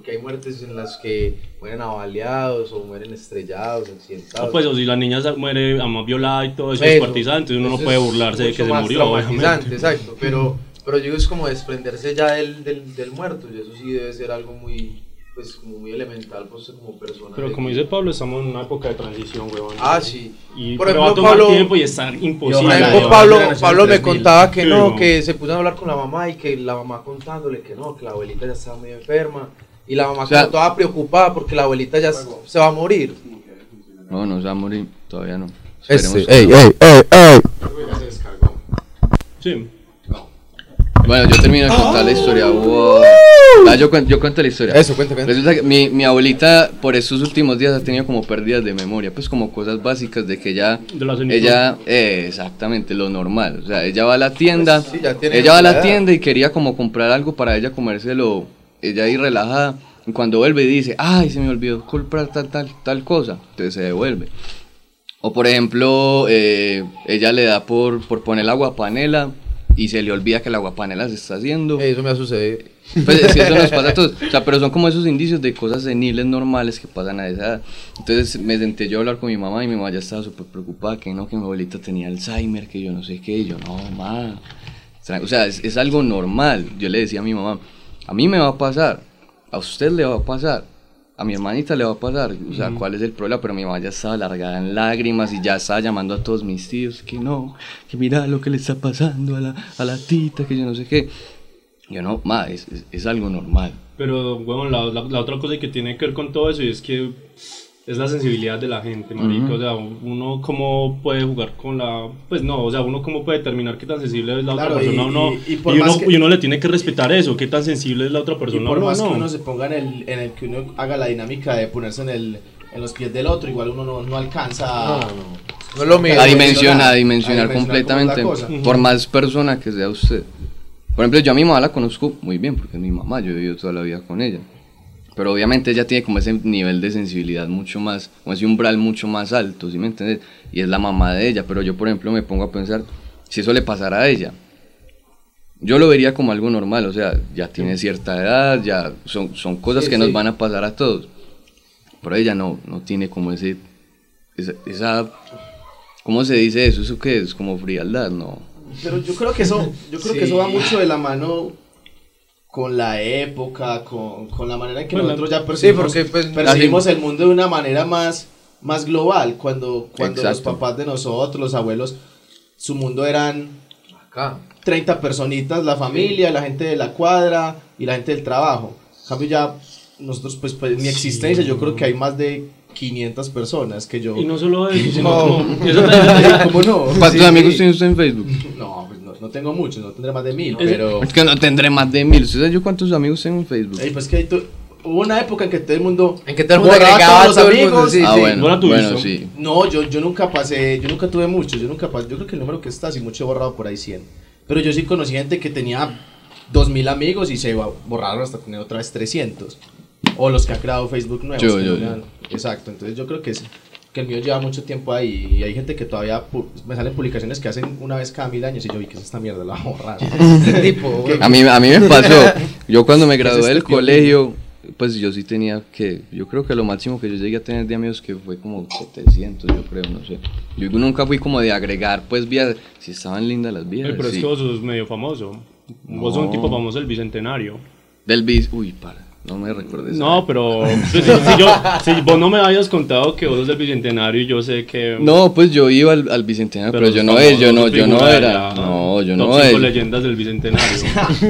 Porque hay muertes en las que mueren avaliados o mueren estrellados, accidentados. O pues, o si la niña muere, violada y todo eso, Eso. descuartizada, entonces uno no puede es burlarse de que se murió, obviamente. Exacto, pero, pero yo digo es como desprenderse ya del, del, del muerto, y eso sí debe ser algo muy, pues, como muy elemental, pues, como persona. Pero como dice Pablo, estamos en una época de transición, weón. Ah, sí. Y Por pero ejemplo, va a tomar Pablo- tiempo y estar imposible. Ejemplo, Pablo, Pablo me 3000. contaba que Sí, no, no. que se puso a hablar con la mamá y que la mamá contándole que no, que la abuelita ya estaba muy enferma. Y la mamá O sea- toda preocupada porque la abuelita ya se va a morir. No, no se va a morir, todavía no. Esperemos que ey, no. ey, ey, ey. Sí. Bueno, yo termino de contar la historia. Wow. Ah, yo, yo cuento la historia. Eso. Resulta que mi, mi abuelita por estos últimos días ha tenido como pérdidas de memoria, pues como cosas básicas de que ella, De ella, eh, exactamente, lo normal. O sea, ella va a la tienda, Pues sí, ya tiene ella va a la edad. tienda y quería como comprar algo para ella comérselo, ella ahí relajada. Y cuando vuelve y dice, ay, se me olvidó comprar tal, tal, tal cosa, entonces se devuelve. O por ejemplo, eh, ella le da por, por poner la guapanela y se le olvida que la guapanela se está haciendo. Eso me ha sucedido. Pues es que eso nos pasa a todos. O sea, pero son como esos indicios de cosas seniles normales que pasan a esa edad. Entonces me senté yo a hablar con mi mamá y mi mamá ya estaba súper preocupada que no, que mi abuelita tenía Alzheimer, que yo no sé qué. Y yo, no, mamá. O sea, es, es algo normal. Yo le decía a mi mamá, a mí me va a pasar, a usted le va a pasar, a mi hermanita le va a pasar. O sea, ¿cuál es el problema? Pero mi mamá ya estaba largada en lágrimas y ya estaba llamando a todos mis tíos, que no, que mira lo que le está pasando a la, a la tita, que yo no sé qué. Yo no, ma, es, es, es algo normal. Pero, bueno, la, la, la otra cosa que tiene que ver con todo eso es que es la sensibilidad de la gente, marica. O sea, uno cómo puede jugar con la... Pues no, o sea, uno cómo puede determinar qué tan sensible es la Claro, otra persona y- o no. y- y Y, por uno, más que- y uno le tiene que respetar eso, qué tan sensible es la otra Y persona por o no. más que no. uno se ponga en el, en el que uno haga la dinámica de ponerse en, el, en los pies del otro, igual uno no, no alcanza No, a, no. No es lo mismo. a dimensionar, dimensionar, a dimensionar completamente, por más persona que sea usted. Por ejemplo, yo a mi mamá la conozco muy bien porque es mi mamá, yo he vivido toda la vida con ella. Pero obviamente ella tiene como ese nivel de sensibilidad mucho más, como ese umbral mucho más alto, ¿sí me entiendes? Y es la mamá de ella, pero yo por ejemplo me pongo a pensar, si eso le pasara a ella, yo lo vería como algo normal, o sea, ya tiene cierta edad, ya son, son cosas Sí, que sí. nos van a pasar a todos. Pero ella no, no tiene como ese, esa, esa- ¿cómo se dice eso? ¿Eso qué es? Como frialdad, ¿no? Pero yo creo que eso, yo creo que eso va mucho de la mano con la época, con, con la manera en que Bueno, nosotros ya Sí, percibimos, porque pues... percibimos el mundo de una manera más, más global. Cuando, cuando los papás de nosotros, los abuelos, su mundo eran Acá. 30 personitas, la familia, la gente de la cuadra y la gente del trabajo. En cambio ya nosotros, pues, pues mi existencia, yo creo que hay más de 500 personas que yo... Y no solo eso, sino No. como... eso también- ¿Cómo no? ¿Cuántos Sí. amigos tiene usted en Facebook? No, pues no, no tengo muchos, no tendré más de mil, Es- pero... Es que no tendré más de mil. ¿Usted sabe yo cuántos amigos tengo en Facebook? Ey, pues que hay hubo una época en que todo el mundo... En que todo el mundo borraba agregaba a todos todo los el mundo, amigos. sí, ah, sí. bueno, ¿No la tuviste? bueno, sí. No, yo, yo nunca pasé, yo nunca tuve muchos, yo nunca pasé, yo creo que el número que está, así mucho he borrado por ahí 100. Pero yo sí conocí gente que tenía 2000 amigos y se iba- borraron hasta tener otra vez 300. O los que han creado Facebook nuevos. Yo, que yo, no Exacto, entonces yo creo que, es, que el mío lleva mucho tiempo ahí y hay gente que todavía me salen publicaciones que hacen una vez cada mil años y yo vi que es esta mierda, la borrar. A mí, a mí me pasó. Yo cuando me ¿Qué es gradué este del tío? colegio, pues yo sí tenía que, yo creo que lo máximo que yo llegué a tener de amigos que fue como 700, yo creo, no sé. Yo nunca fui como de agregar, pues, vías, si estaban lindas las vías. Pero es que vos sos medio famoso. Vos sos un tipo famoso del Bicentenario. Del bis, uy, para, no me recuerdes. No, pero pues, si, si yo, si vos no me habías contado que vos sos del Bicentenario, yo sé que... No, pues yo iba al, al bicentenario, pero, yo no es, yo no, yo no era, la no, yo top no es, leyendas del Bicentenario.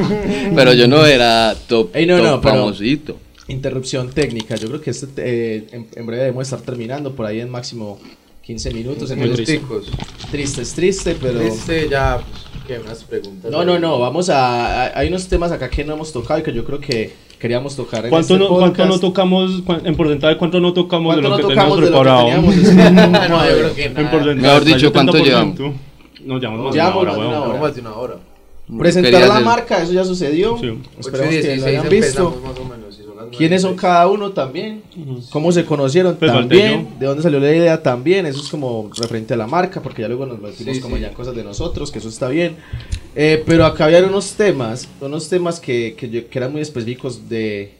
pero yo no era top, Ey, no, top no, pero- famosito. Interrupción técnica, yo creo que este, eh, en, en breve debemos estar terminando, por ahí en máximo 15 minutos. Entonces, triste. Triste, es triste, pero... Este ya, pues, ¿qué? Unas preguntas. No, no, no, vamos a, a- Hay unos temas acá que no hemos tocado y que yo creo que queríamos tocar en ¿Cuánto, este no, ¿Cuánto no tocamos, en porcentaje, cuánto no tocamos de ¿Cuánto lo no que tocamos teníamos de lo que preparado? teníamos? no, yo creo que En nada. porcentaje, Mejor dicho, ¿cuánto 70%. llevamos? No, llevamos más de Llevamos una hora, más de una hora. Más de una hora. Presentar la hacer- marca, eso ya sucedió. Sí. Esperemos que lo 16 hayan visto. más o menos, ¿Quiénes son 9:16. cada uno también? ¿Cómo se conocieron Pues también? ¿De dónde salió la idea también? Eso es como referente a la marca, porque ya luego nos metimos Sí, como sí. ya cosas de nosotros, que eso está bien. Eh, pero acá había unos temas, unos temas que, que, yo- que eran muy específicos de...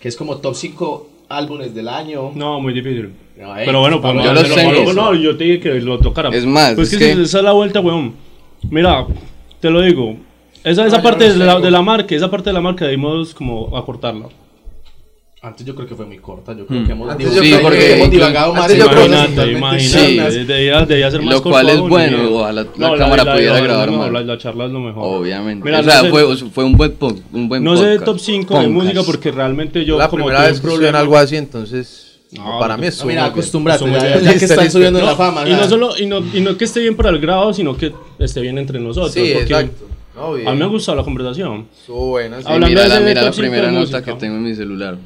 que es como top 5 álbumes del año. No, muy difícil. No, ey, Pero bueno, a Yo los hacerlo. tengo. No, yo te dije que lo tocara. Es más, Pues es que, que- esa es la vuelta, weón. Mira, te lo digo. Esa, esa yo parte los de la, de la marca, esa parte de la marca debimos como acortarla. Antes yo creo que fue muy corta, yo creo Hmm. que hemos, Antes yo Sí, creo que- porque hemos divagado más antes en yo creo que cosas Imagínate, imagínate. internas. Debía, debía ser más Lo cual es bueno, y- ojalá la No, cámara pudiera audio grabar más. La, la charla es lo mejor. Obviamente. Mira, o sea, no sé- fue, fue un buen, un buen No sé de podcast. top 5 de Podcast. música porque realmente yo la como primera vez que problema- algo así, entonces No, para mí es No, mira, acostúmbrate, ya, ya- que están subiendo en No, la fama. y no solo y no, y no que esté bien para el grado, sino que esté bien entre nosotros. Sí, porque exacto. A mí me ha gustado la conversación. Estuvo buena, sí. Sí, Hablando mira de la, la primera nota que tengo en mi celular.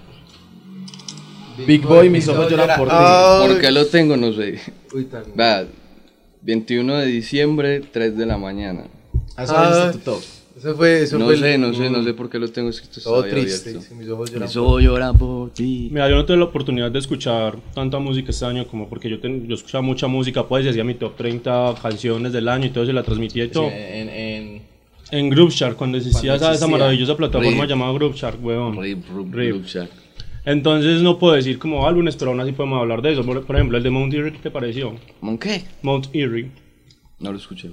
Big Boy, mis ojos lloran por ti. Ay. ¿Por qué lo tengo? No sé. Uy, tan- Vea, 21 de diciembre, 3 de la mañana. Eso Ah. es tu top. Eso fue, eso No fue sé, el- no sé, no sé por qué lo tengo escrito. Todo triste. abierto. sí, mis ojos lloran. Mis ojos lloran por ti. Mira, yo no tuve la oportunidad de escuchar tanta música este año como porque yo, ten- yo escuchaba mucha música, pues y hacía mi top 30 canciones del año y todo, se la transmitía y Sí, todo. en, en, En Groupshark, cuando existía Cuando esa, esa maravillosa plataforma Rip. llamada Groupshark, weón. Rip, rip, Rip. rip, Shack. Entonces no puedo decir como álbumes, pero aún así podemos hablar de eso. Por, por ejemplo, el de Mount Erie, ¿qué te pareció? ¿Mon qué? Mount Erie. No lo escuché.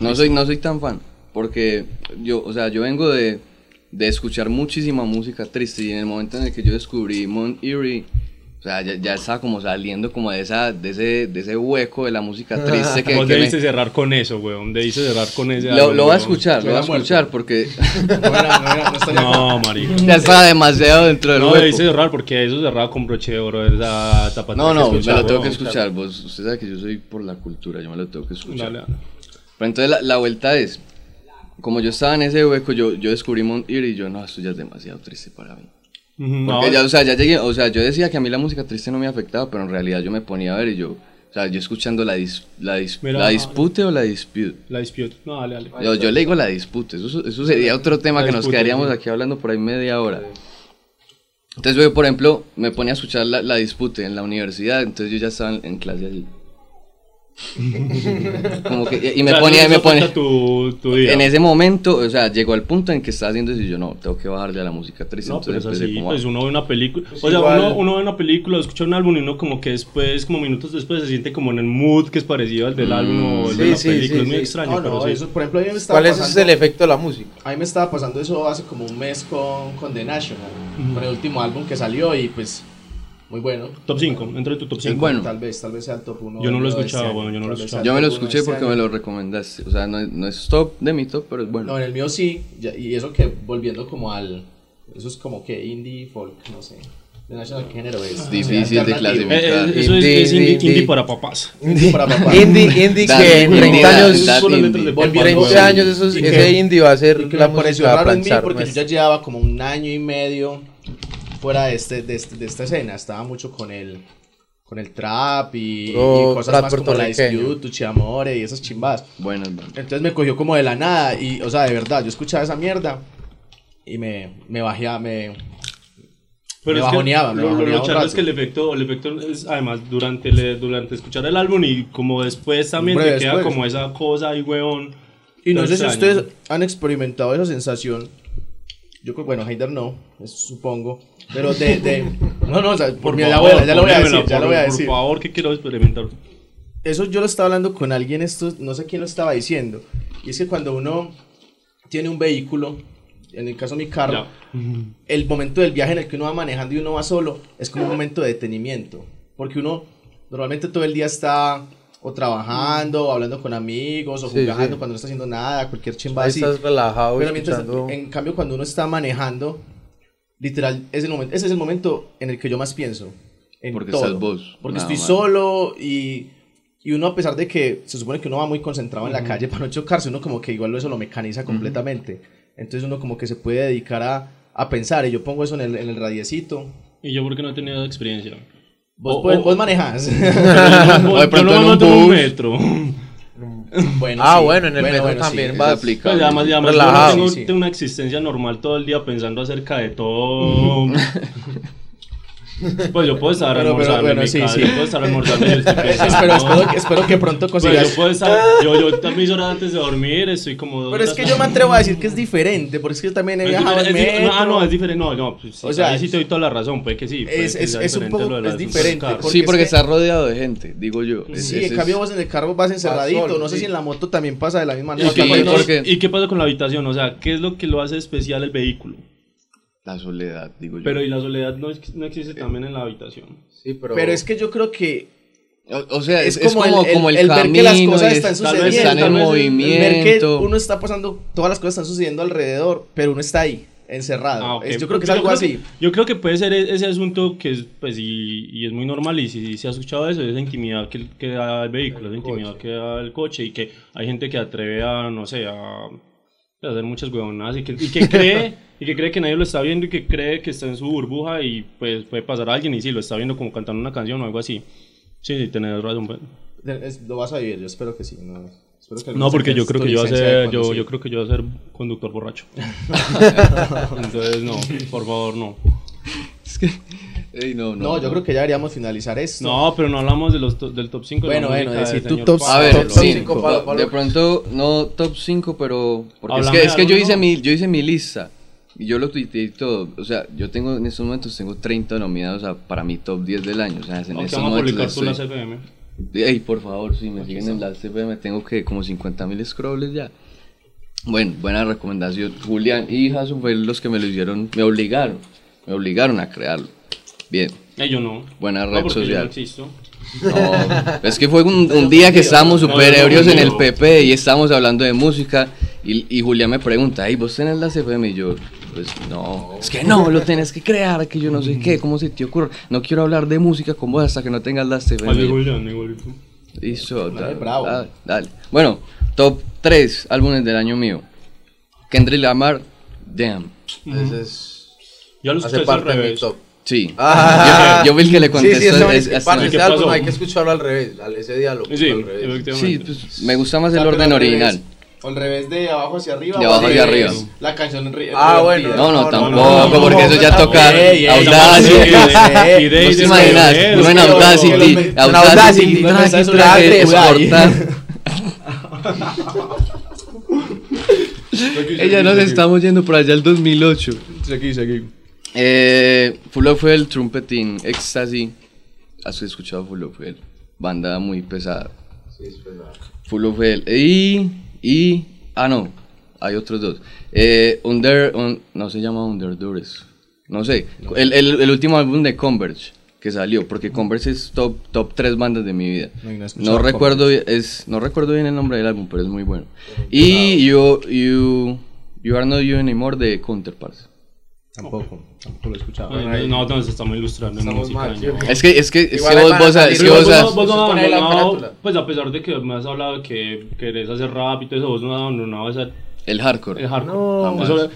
No soy, no soy tan fan. Porque yo, o sea, yo vengo de, de escuchar muchísima música triste. Y en el momento en el que yo descubrí Mount Erie, o sea, ya, ya estaba como saliendo como de, esa, de, ese, de ese hueco de la música triste que, Vos que me- debiste cerrar con eso, weón. Debiste cerrar con ese Lo, lo voy a escuchar, lo voy a muerto. escuchar porque no, era- no era- no No, marica. ya estaba demasiado dentro del No, hueco. debiste cerrar porque eso cerraba con broche de oro. Esa tapatía No, no, que me lo tengo que weón. escuchar. Vos, usted sabe que yo soy por la cultura, yo me lo tengo que escuchar. Dale, dale. Pero entonces la, la vuelta es, como yo estaba en ese hueco, yo, yo descubrí Mount Erie y yo, no, esto ya es demasiado triste para mí. Porque no, ya, o sea, ya llegué, o sea, yo decía que a mí la música triste no me afectaba, pero en realidad yo me ponía a ver y yo, o sea, yo escuchando la, dis- la, dis- Mira, la ah, dispute o la dispute. La dispute. No, dale, dale. Yo, yo le digo la dispute, eso, eso sería otro tema La que nos quedaríamos sí. aquí hablando por ahí media hora. Entonces yo, por ejemplo, me ponía a escuchar la, la dispute en la universidad, entonces yo ya estaba en, en clase allí. Como que, y me ponía, y me ponía, Tu, tu día. en ese momento, o sea, llegó al punto en que estaba haciendo eso y yo, no, tengo que bajarle a la música triste, No, pero es entonces empecé así, como a- pues uno ve una película, o sea, uno, uno ve una película, escucha un álbum y uno como que después, como minutos después, se siente como en el mood que es parecido al del álbum o el de la sí, película, sí, es muy sí. extraño, No, pero no, sí. eso, por ejemplo, a mí me estaba ¿Cuál es el efecto de la música? A mí me estaba pasando eso hace como un mes con, con The National, con el último álbum que salió y pues muy bueno. Top 5, entre tu top 5. bueno. Tal vez, tal vez sea el top 1. Yo no lo he escuchado, bueno, yo no lo he escuchado. Yo me lo escuché porque me lo recomendaste, o sea, no, no es top de mi top, pero es bueno. No, en el mío sí, ya- y eso que volviendo como al... Eso es como que indie, folk, no sé. The National, ¿qué género es? Difícil de clasificar. Eh, eso es, Indie, es indie, indie. indie para papás. Indie para papá. Indie, que en indie, 30 that- años, de papás, en 30 weón. años ese indie va a ser Y que la música planchar. porque yo nuestra. ya llevaba como un año y medio fuera de, este, de, este- de esta escena. Estaba mucho con el, con el trap y, y cosas trap más como la puertorriqueño. Dispute, Tuchiamore y esas chimbas. Bueno, es bueno. Entonces me cogió como de la nada y, o sea, de verdad, yo escuchaba esa mierda y me, me bajaba, me... Me es que bajoneaba, me lo, lo- es que el efecto, el efecto es además durante, el- durante escuchar el álbum y como después también Hombre, te queda después. como esa cosa ahí, weón. Y no sé si ustedes han experimentado esa sensación. Yo creo, bueno, Heider no, es- supongo. Pero de, de- No, no, o sea, por, mí, ya, voy, a- ya lo voy a decir, ponémela, ya lo por- voy a Por decir. favor, que quiero experimentar. Eso yo lo estaba hablando con alguien, esto, no sé quién lo estaba diciendo. Y es que cuando uno tiene un vehículo, en el caso de mi carro, Ya. el momento del viaje en el que uno va manejando y uno va solo es como un momento de detenimiento. Porque uno normalmente todo el día está o trabajando, o hablando con amigos, o Sí, jugando sí. cuando no está haciendo nada, cualquier chimba Ahí así. estás relajado Pero mientras, escuchando. en cambio, cuando uno está manejando, literal, es el momento, ese es el momento en el que yo más pienso. En Porque todo. estás vos, Porque nada estoy más. solo y, y uno, a pesar de que se supone que uno va muy concentrado en la calle para no chocarse, uno como que igual eso lo mecaniza completamente. Entonces uno como que se puede dedicar a, a pensar. Y yo pongo eso en el, en el radiecito. Y yo porque no he tenido experiencia. Vos, O- puedes- o- vos manejas. Yo O de no pronto me en un en un bus. metro. Bueno, Ah, sí. bueno, en el metro bueno, sí. también Es vas. aplicable. Pues además, además Relajado. yo no tengo, Sí, sí. tengo una existencia normal todo el día pensando acerca de todo. pues yo puedo estar Pero- pero almorzando bueno, sí, casa, sí. yo puedo estar almorzando yo estoy espero, espero, que- espero que pronto Pues consigas. yo puedo estar, yo, yo mis horas antes de dormir estoy como Pero es que yo me atrevo a decir que es diferente, porque es que yo también he Es viajado en es metro. no, ah, no, es diferente. No, no, pues, sí, O sea, ahí sí es- te doy toda la razón, puede que sí. puede es- que es- es un poco- lo es diferente, porque Sí, es porque que- estás rodeado de gente, digo yo. Es- Sí, en cambio es- vos en el carro vas encerradito, solo, no sé sí. si en la moto también pasa de la misma ¿Y, manera. ¿Y qué pasa con la habitación? O sea, ¿qué es lo que lo hace especial el vehículo? La soledad, digo yo. Pero y la soledad no, ex- no existe también en la habitación. Sí, pero. Pero es que yo creo que o, o sea, es, es, es como, como, el, como el, el ver que las cosas es- están tal vez- sucediendo. están en vez el- ver que movimiento. uno está pasando, todas las cosas están sucediendo alrededor, pero uno está ahí, encerrado. Ah, ok. Es- yo creo que es Yo algo así. yo creo que puede ser ese asunto que es, pues, y, y es muy normal, y si se ha escuchado eso, esa intimidad que, que da el vehículo, esa intimidad que da el coche, y que hay gente que atreve a, no sé, a, a hacer muchas huevonadas, y que, y que cree, y que cree que nadie lo está viendo, y que cree que está en su burbuja, y pues puede pasar a alguien, y sí, lo está viendo como cantando una canción o algo así. Sí, sí, tenés razón. pues. Es- lo vas a vivir, yo espero que sí. no, Espero que No, porque yo creo que yo ser, yo, yo creo que yo voy a ser conductor borracho. Entonces, no, por favor, no. Es que. Ey, no, no. No, yo creo que ya deberíamos finalizar esto. No, pero no hablamos de los to- del top 5 Bueno, bueno, decir tu top- A ver, Top sí, cinco, Pablo, Pablo. de pronto no top 5, pero porque es que, es que yo hice mi yo hice mi lista y yo lo tuiteé y todo, o sea, yo tengo en estos momentos tengo 30 nominados a- para mi top 10 del año, o sea, en Ok, estos vamos a publicar las estoy- FM. Ey, por favor, si me siguen en la CPM tengo que como 50 mil scrolls ya. Bueno, buena recomendación. Julián y Jason fueron los que me lo hicieron, me obligaron, me obligaron a crearlo. Bien, Eh, yo no. buena No, red porque yo no social. existo. No, es que fue un, un día que estábamos super ebrios en el. PP y estábamos hablando de música y, y Julián me pregunta, ¿y vos tenés la CFM? Y yo, pues no, es que no, lo tenés que crear, que yo no sé qué, ¿cómo se te ocurre? No quiero hablar de música con vos hasta que no tengas la Ay, CFM. Julián, igualito. Listo, Vale, dale, bravo. dale, dale. Bueno, top 3 álbumes del año mío. Kendrick Lamar, Damn. Ese es. Ya lo Hace escuché al parte de mi revés. top. Sí. Ah. yo, yo vi el que le Sí, contestó. sí, ese, es- es, ¿Qué ese álbum hay que escucharlo al revés, al- ese lo Sí, al revés. sí, pues, me gusta más el orden al revés. O al revés de abajo hacia arriba. De abajo hacia arriba. La canción ri- Ah, bueno. No, no, No, tampoco, no, no, porque no, eso ya no, toca Audacity. ¿Vos te imaginas? Uno en Audacity, Audacity, traje, traje, exportar. Ella nos estamos yendo por allá al 2008. Seguí, seguí. Eh, Full of Hell, Trumpeting, Ecstasy. ¿Has escuchado Full of Hell? Banda muy pesada. Sí, es verdad. Full of Hell. Y, y, ah no, hay otros dos. Eh, Under, un- no se llama Under Duress. No sé, el, el, el último álbum de Converge que salió, porque Converge es top, top 3 bandas de mi vida. No, no recuerdo, bien- es, no recuerdo bien el nombre del álbum, pero es muy bueno. Y you, you, you Are Not You Anymore de Counterparts. Tampoco, tampoco lo he escuchado. Ay, No, no, nos estamos ilustrando en Estamos música. mal, ¿no? Es que, es que, es Igual que ahí vos, a vos, que Pero vos, vos, no, vos no Eso pues a pesar de que me has hablado de que querés hacer rap y todo eso, vos no has abandonado esa, el hardcore. el hardcore. No. Eso-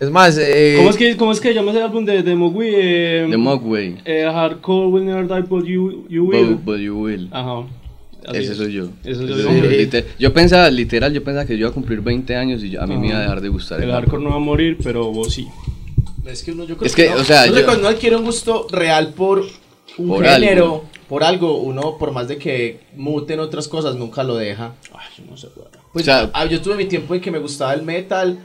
Es más, eh, ¿Cómo es que, cómo es que llama ese álbum de, de Mogui? Eh, The Mogwai. eh, hardcore will never die, but you, you will. But, but you will. Ajá. Así Ese es. soy yo. Ese soy Ese yo. soy yo. Sí. Liter- yo pensaba, literal, yo pensaba que yo iba a cumplir 20 años y yo- a mí me iba a Ajá. dejar de gustar El hardcore no va a morir, pero vos sí. Es que uno, yo creo Es que, no. o sea, Yo que cuando uno adquiere un gusto real por un Por género, algo. por algo, uno, por más de que muten otras cosas, nunca lo deja. Ay, yo no sé. Pues O sea- ah, yo tuve mi tiempo en que me gustaba el metal,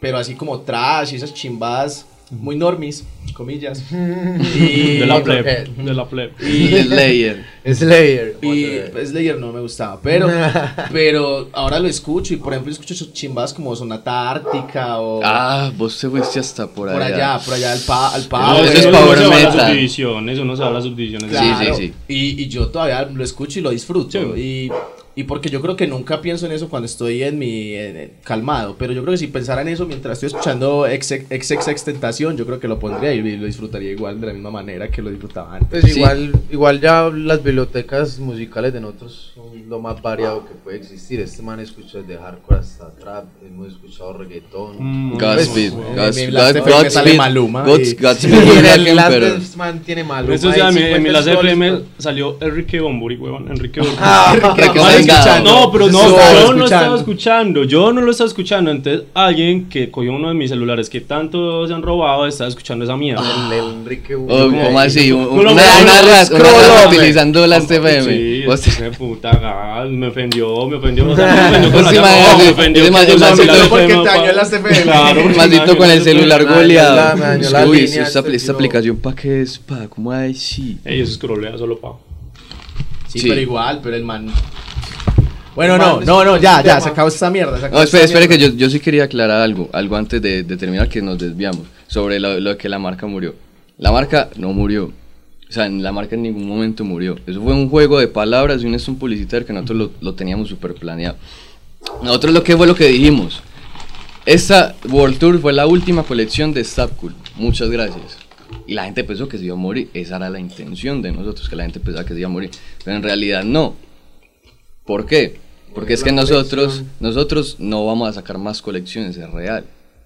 pero así como trash y esas chimbadas muy normis, comillas. y, De la pleb. De la pleb. Y Slayer. Slayer. y pues, Slayer no me gustaba, pero, pero ahora lo escucho y por ejemplo escucho esas chimbadas como Sonata Ártica o Ah, vos te fuiste hasta por allá. por allá, por allá al, pa, al No, Power. eso es uno power se va a las subdivisiones, se va a las subdivisiones. Sí, Claro, sí, sí. Y, y yo todavía lo escucho y lo disfruto. Sí. Y, y porque yo creo que nunca pienso en eso cuando estoy en mi en- en- calmado. Pero yo creo que si pensara en eso mientras estoy escuchando XXX Tentación, yo creo que lo pondría y lo disfrutaría igual de la misma manera que lo disfrutaba antes. Pues Sí. igual, igual ya las bibliotecas musicales de nosotros son lo más variado que puede existir. Este man escucha desde hardcore hasta trap, hemos escuchado reggaetón. Mm, Godspeed. Pues, Gods- en mi Last God- FM sale Godspeed. Maluma Godspeed Y en Blacken, el Last pero- Dance Man tiene Maluma. Eso, y en mi- en mi 50 las FM salió Enrique Bomburi, huevón. Enrique Bomburi. Ah. No, pero no, estaba yo no estaba escuchando, yo no lo estaba escuchando, entonces alguien que cogió uno de mis celulares que tanto se han robado estaba escuchando esa mierda. El, el Enrique O, Bomburi. ¿Cómo así? Una, ras- up, utilizando las Sí, TFM. Vos te- ese puta gas, me ofendió, me ofendió, o sea, me ofendió con la me ofendió porque FM te dañó pa- las FM. Claro, Maldito con el celular goleado. Uy, esta, este aplicación para qué es, pa, ¿cómo hay? Sí. Ey, eso es scrollea solo pa. Sí, Sí. pero igual, pero el man. Bueno, no, no, no, ya, ya, se acabó esta mierda. se acabó No, espere, espere que yo, yo sí quería aclarar algo, algo antes de, de terminar que nos desviamos, sobre lo, lo que la marca murió. La marca no murió. O sea, la marca en ningún momento murió. Eso fue un juego de palabras y un un publicitario que nosotros lo, lo teníamos súper planeado. Nosotros lo que fue lo que dijimos. Esta World Tour fue la última colección de Cool. Muchas gracias. Y la gente pensó que se iba a morir. Esa era la intención de nosotros, que la gente pensaba que se iba a morir. Pero en realidad no. ¿Por qué? Porque es que nosotros, nosotros no vamos a sacar más colecciones, es real.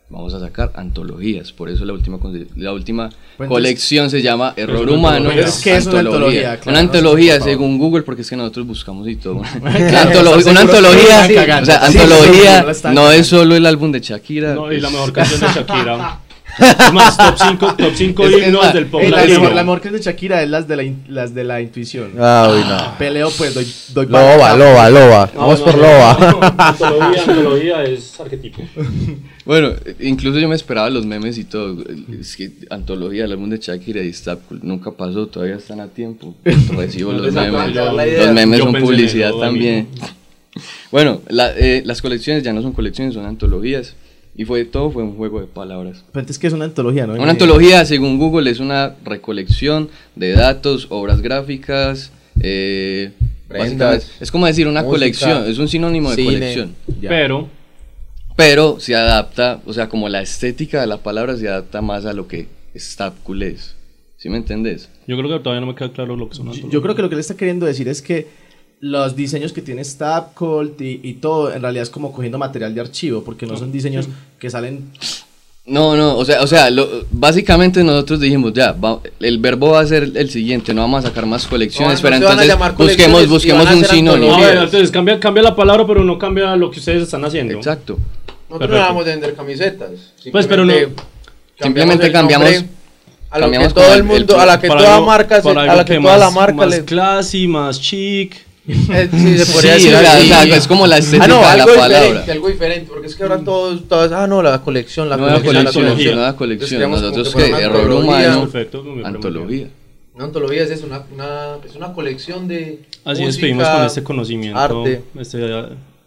vamos a sacar antologías. Por eso la última, la última Pues colección se llama Error Humano. antología. Es que es una antología, claro, Una antología, según Google, porque es que nosotros buscamos y todo. Una, Claro, antolo- ¿estás una antología, o sea, antología no es solo el álbum de Shakira. No, y la mejor canción de Shakira. Es más, top 5 top cinco Es- es himnos más, del pop la, latino. mejor, la mejor que es de Shakira es las de la, in- las de la intuición. Ah, uy, no. Peleo, pues doy, doy Loba, loba, loba. No, Vamos no, por no, loba. no, no, Antología, antología es arquetipo. Bueno, incluso yo me esperaba los memes y todo. Es que antología, el álbum de Shakira y Stap nunca pasó, todavía están a tiempo. Recibo los memes. Los memes Yo son publicidad también. Bueno, la- eh, las colecciones ya no son colecciones, son antologías. Y fue todo fue un juego de palabras. Pero es que es una antología, ¿no? Una antología, según Google, es una recolección de datos, obras gráficas, eh, Prendas, básicamente, es como decir una música, colección, es un sinónimo de cine. colección. Ya. Pero, Pero se adapta, o sea, como la estética de la palabra se adapta más a lo que Stapcool es. ¿Sí me entendés? yo creo que todavía no me queda claro lo que son Yo, antologías. yo creo que lo que le está queriendo decir es que los diseños que tiene Stabcolt y, y todo, en realidad es como cogiendo material de archivo, porque no son diseños que salen... No, no, o sea, o sea lo- básicamente nosotros dijimos, ya, va- el verbo va a ser el siguiente, no vamos a sacar más colecciones, No, pero no entonces busquemos, busquemos un sinónimo. No, a ver, antologías. entonces cambia, cambia la palabra, pero no cambia lo que ustedes están haciendo. Exacto. Nosotros Perfecto. no vamos a vender camisetas. Pues, pero no- Simplemente cambiamos- A lo cambiamos que todo el mundo, a la que toda marca, a la que toda más, la marca más le... classy, más chic. Eh, sí, se podría Sí, decir o sea, así. o sea, es como la estética Ah, no, de la algo palabra. diferente, algo diferente, porque es que ahora todos, todos, ah, no, la colección, la Nueva colección, la colección, nueva Nosotros que error humano, Perfecto, antología. Una antología es eso, una, una, es una colección de Así música, despedimos con este conocimiento arte. este,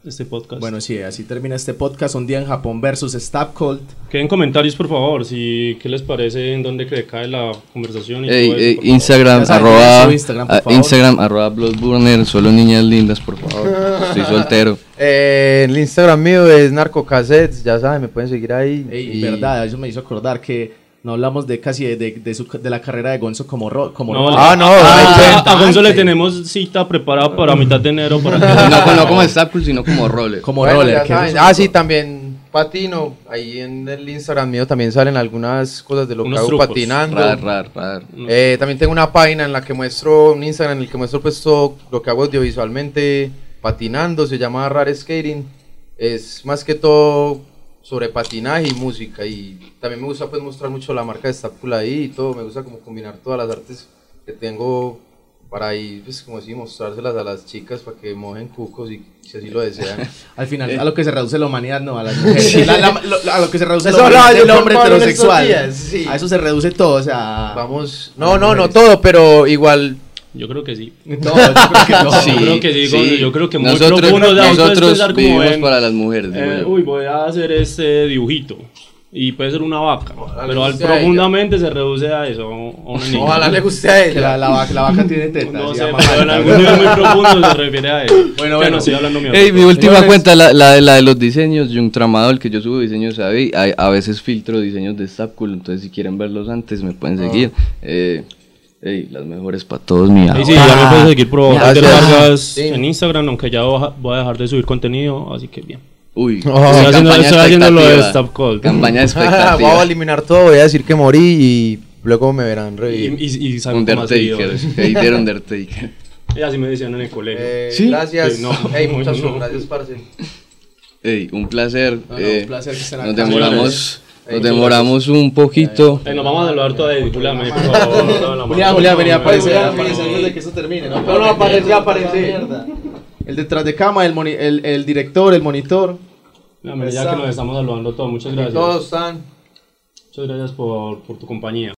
este podcast. Bueno, sí, así termina este podcast, un día en Japón versus Stabcolt. Queden comentarios, por favor, si qué les parece, en dónde cree cae la conversación y Ey, todo eso, ey, por favor. Instagram, arroba, Instagram, por favor. Instagram, arroba Bloodburner, solo niñas lindas, por favor. Estoy soltero. Eh, el Instagram mío es narcocassettes, ya saben, me pueden seguir ahí. Ey, y- verdad, eso me hizo acordar que no hablamos de casi de, de, de su- de la carrera de Gonzo como, ro, como No. Ah, no, a, hay a- Gonzo le tenemos cita preparada para mitad de enero para que No, no como Staples, sino como roller. como Bueno, roller. Ah, sí, también patino. Ahí en el Instagram mío también salen algunas cosas de lo Unos que hago trucos. patinando. Rar, rar, rar. Eh, también tengo una página en la que muestro, un Instagram en el que muestro pues todo lo que hago audiovisualmente patinando, se llama Rare Skating. Es más que todo sobre patinaje y música y también me gusta pues mostrar mucho la marca de Stapful ahí y todo, me gusta como combinar todas las artes que tengo para ahí pues como así mostrárselas a las chicas para que mojen cucos y si así lo desean. Al final, a lo que se reduce la humanidad, no, a las mujeres. La- la- lo- a lo que se reduce la humanidad del hombre heterosexual. días, sí. A eso se reduce todo, o sea... Vamos, no, no, no todo, pero igual Yo creo que sí. Todo, yo creo que todo. Sí. creo que digo, yo creo que muy nosotros, profundo de nosotros como vivimos ven, para las mujeres. Eh, yo. uy, voy a hacer este dibujito. Y puede ser una vaca. Ojalá pero al profundamente se reduce a eso. A una niña. ojalá le guste a ella. la, la, vaca, la vaca tiene tetas. No se sé, pero en algún nivel muy profundo se refiere a eso. Bueno, bueno. no estoy hablando mío. Ey, mi última cuenta, la, la, de- la de los diseños, Jung Tramadol, que yo subo diseños a, a veces filtro diseños de Stapcool, entonces si quieren verlos antes me pueden seguir. Eh, ey, las mejores para todos, mi Y sí, amor. ya me puedes seguir por favor de Gracias. Vargas Sí. en Instagram, aunque ya voy a- dejar de subir contenido, así que bien. Uy, Oh. sí, Estoy haciendo, campaña estoy haciendo lo de expectativa. Stop Call. Campaña de voy a expectativa. eliminar todo, voy a decir que morí y luego me verán Y, reír. y, y saco más Undertaker, hater Undertaker. Y así me decían en el colegio. Eh, ¿Sí? Gracias. Sí, no. Ey, muchas No. gracias, parce. Ey, un placer. No, no, eh, un placer que estén nos acá. demoramos, Ey, nos demoramos un poquito. Eh, nos vamos a saludar todavía. Julián, por favor, Julián, venía a aparecer, no, aparecer no, antes de que eso termine, ¿no? No, no, aparece, aparece. El detrás de cama, el, moni- el, el director, el monitor. no, mira, ya que nos estamos saludando todos, muchas gracias. Todos están. Muchas gracias por, por tu compañía.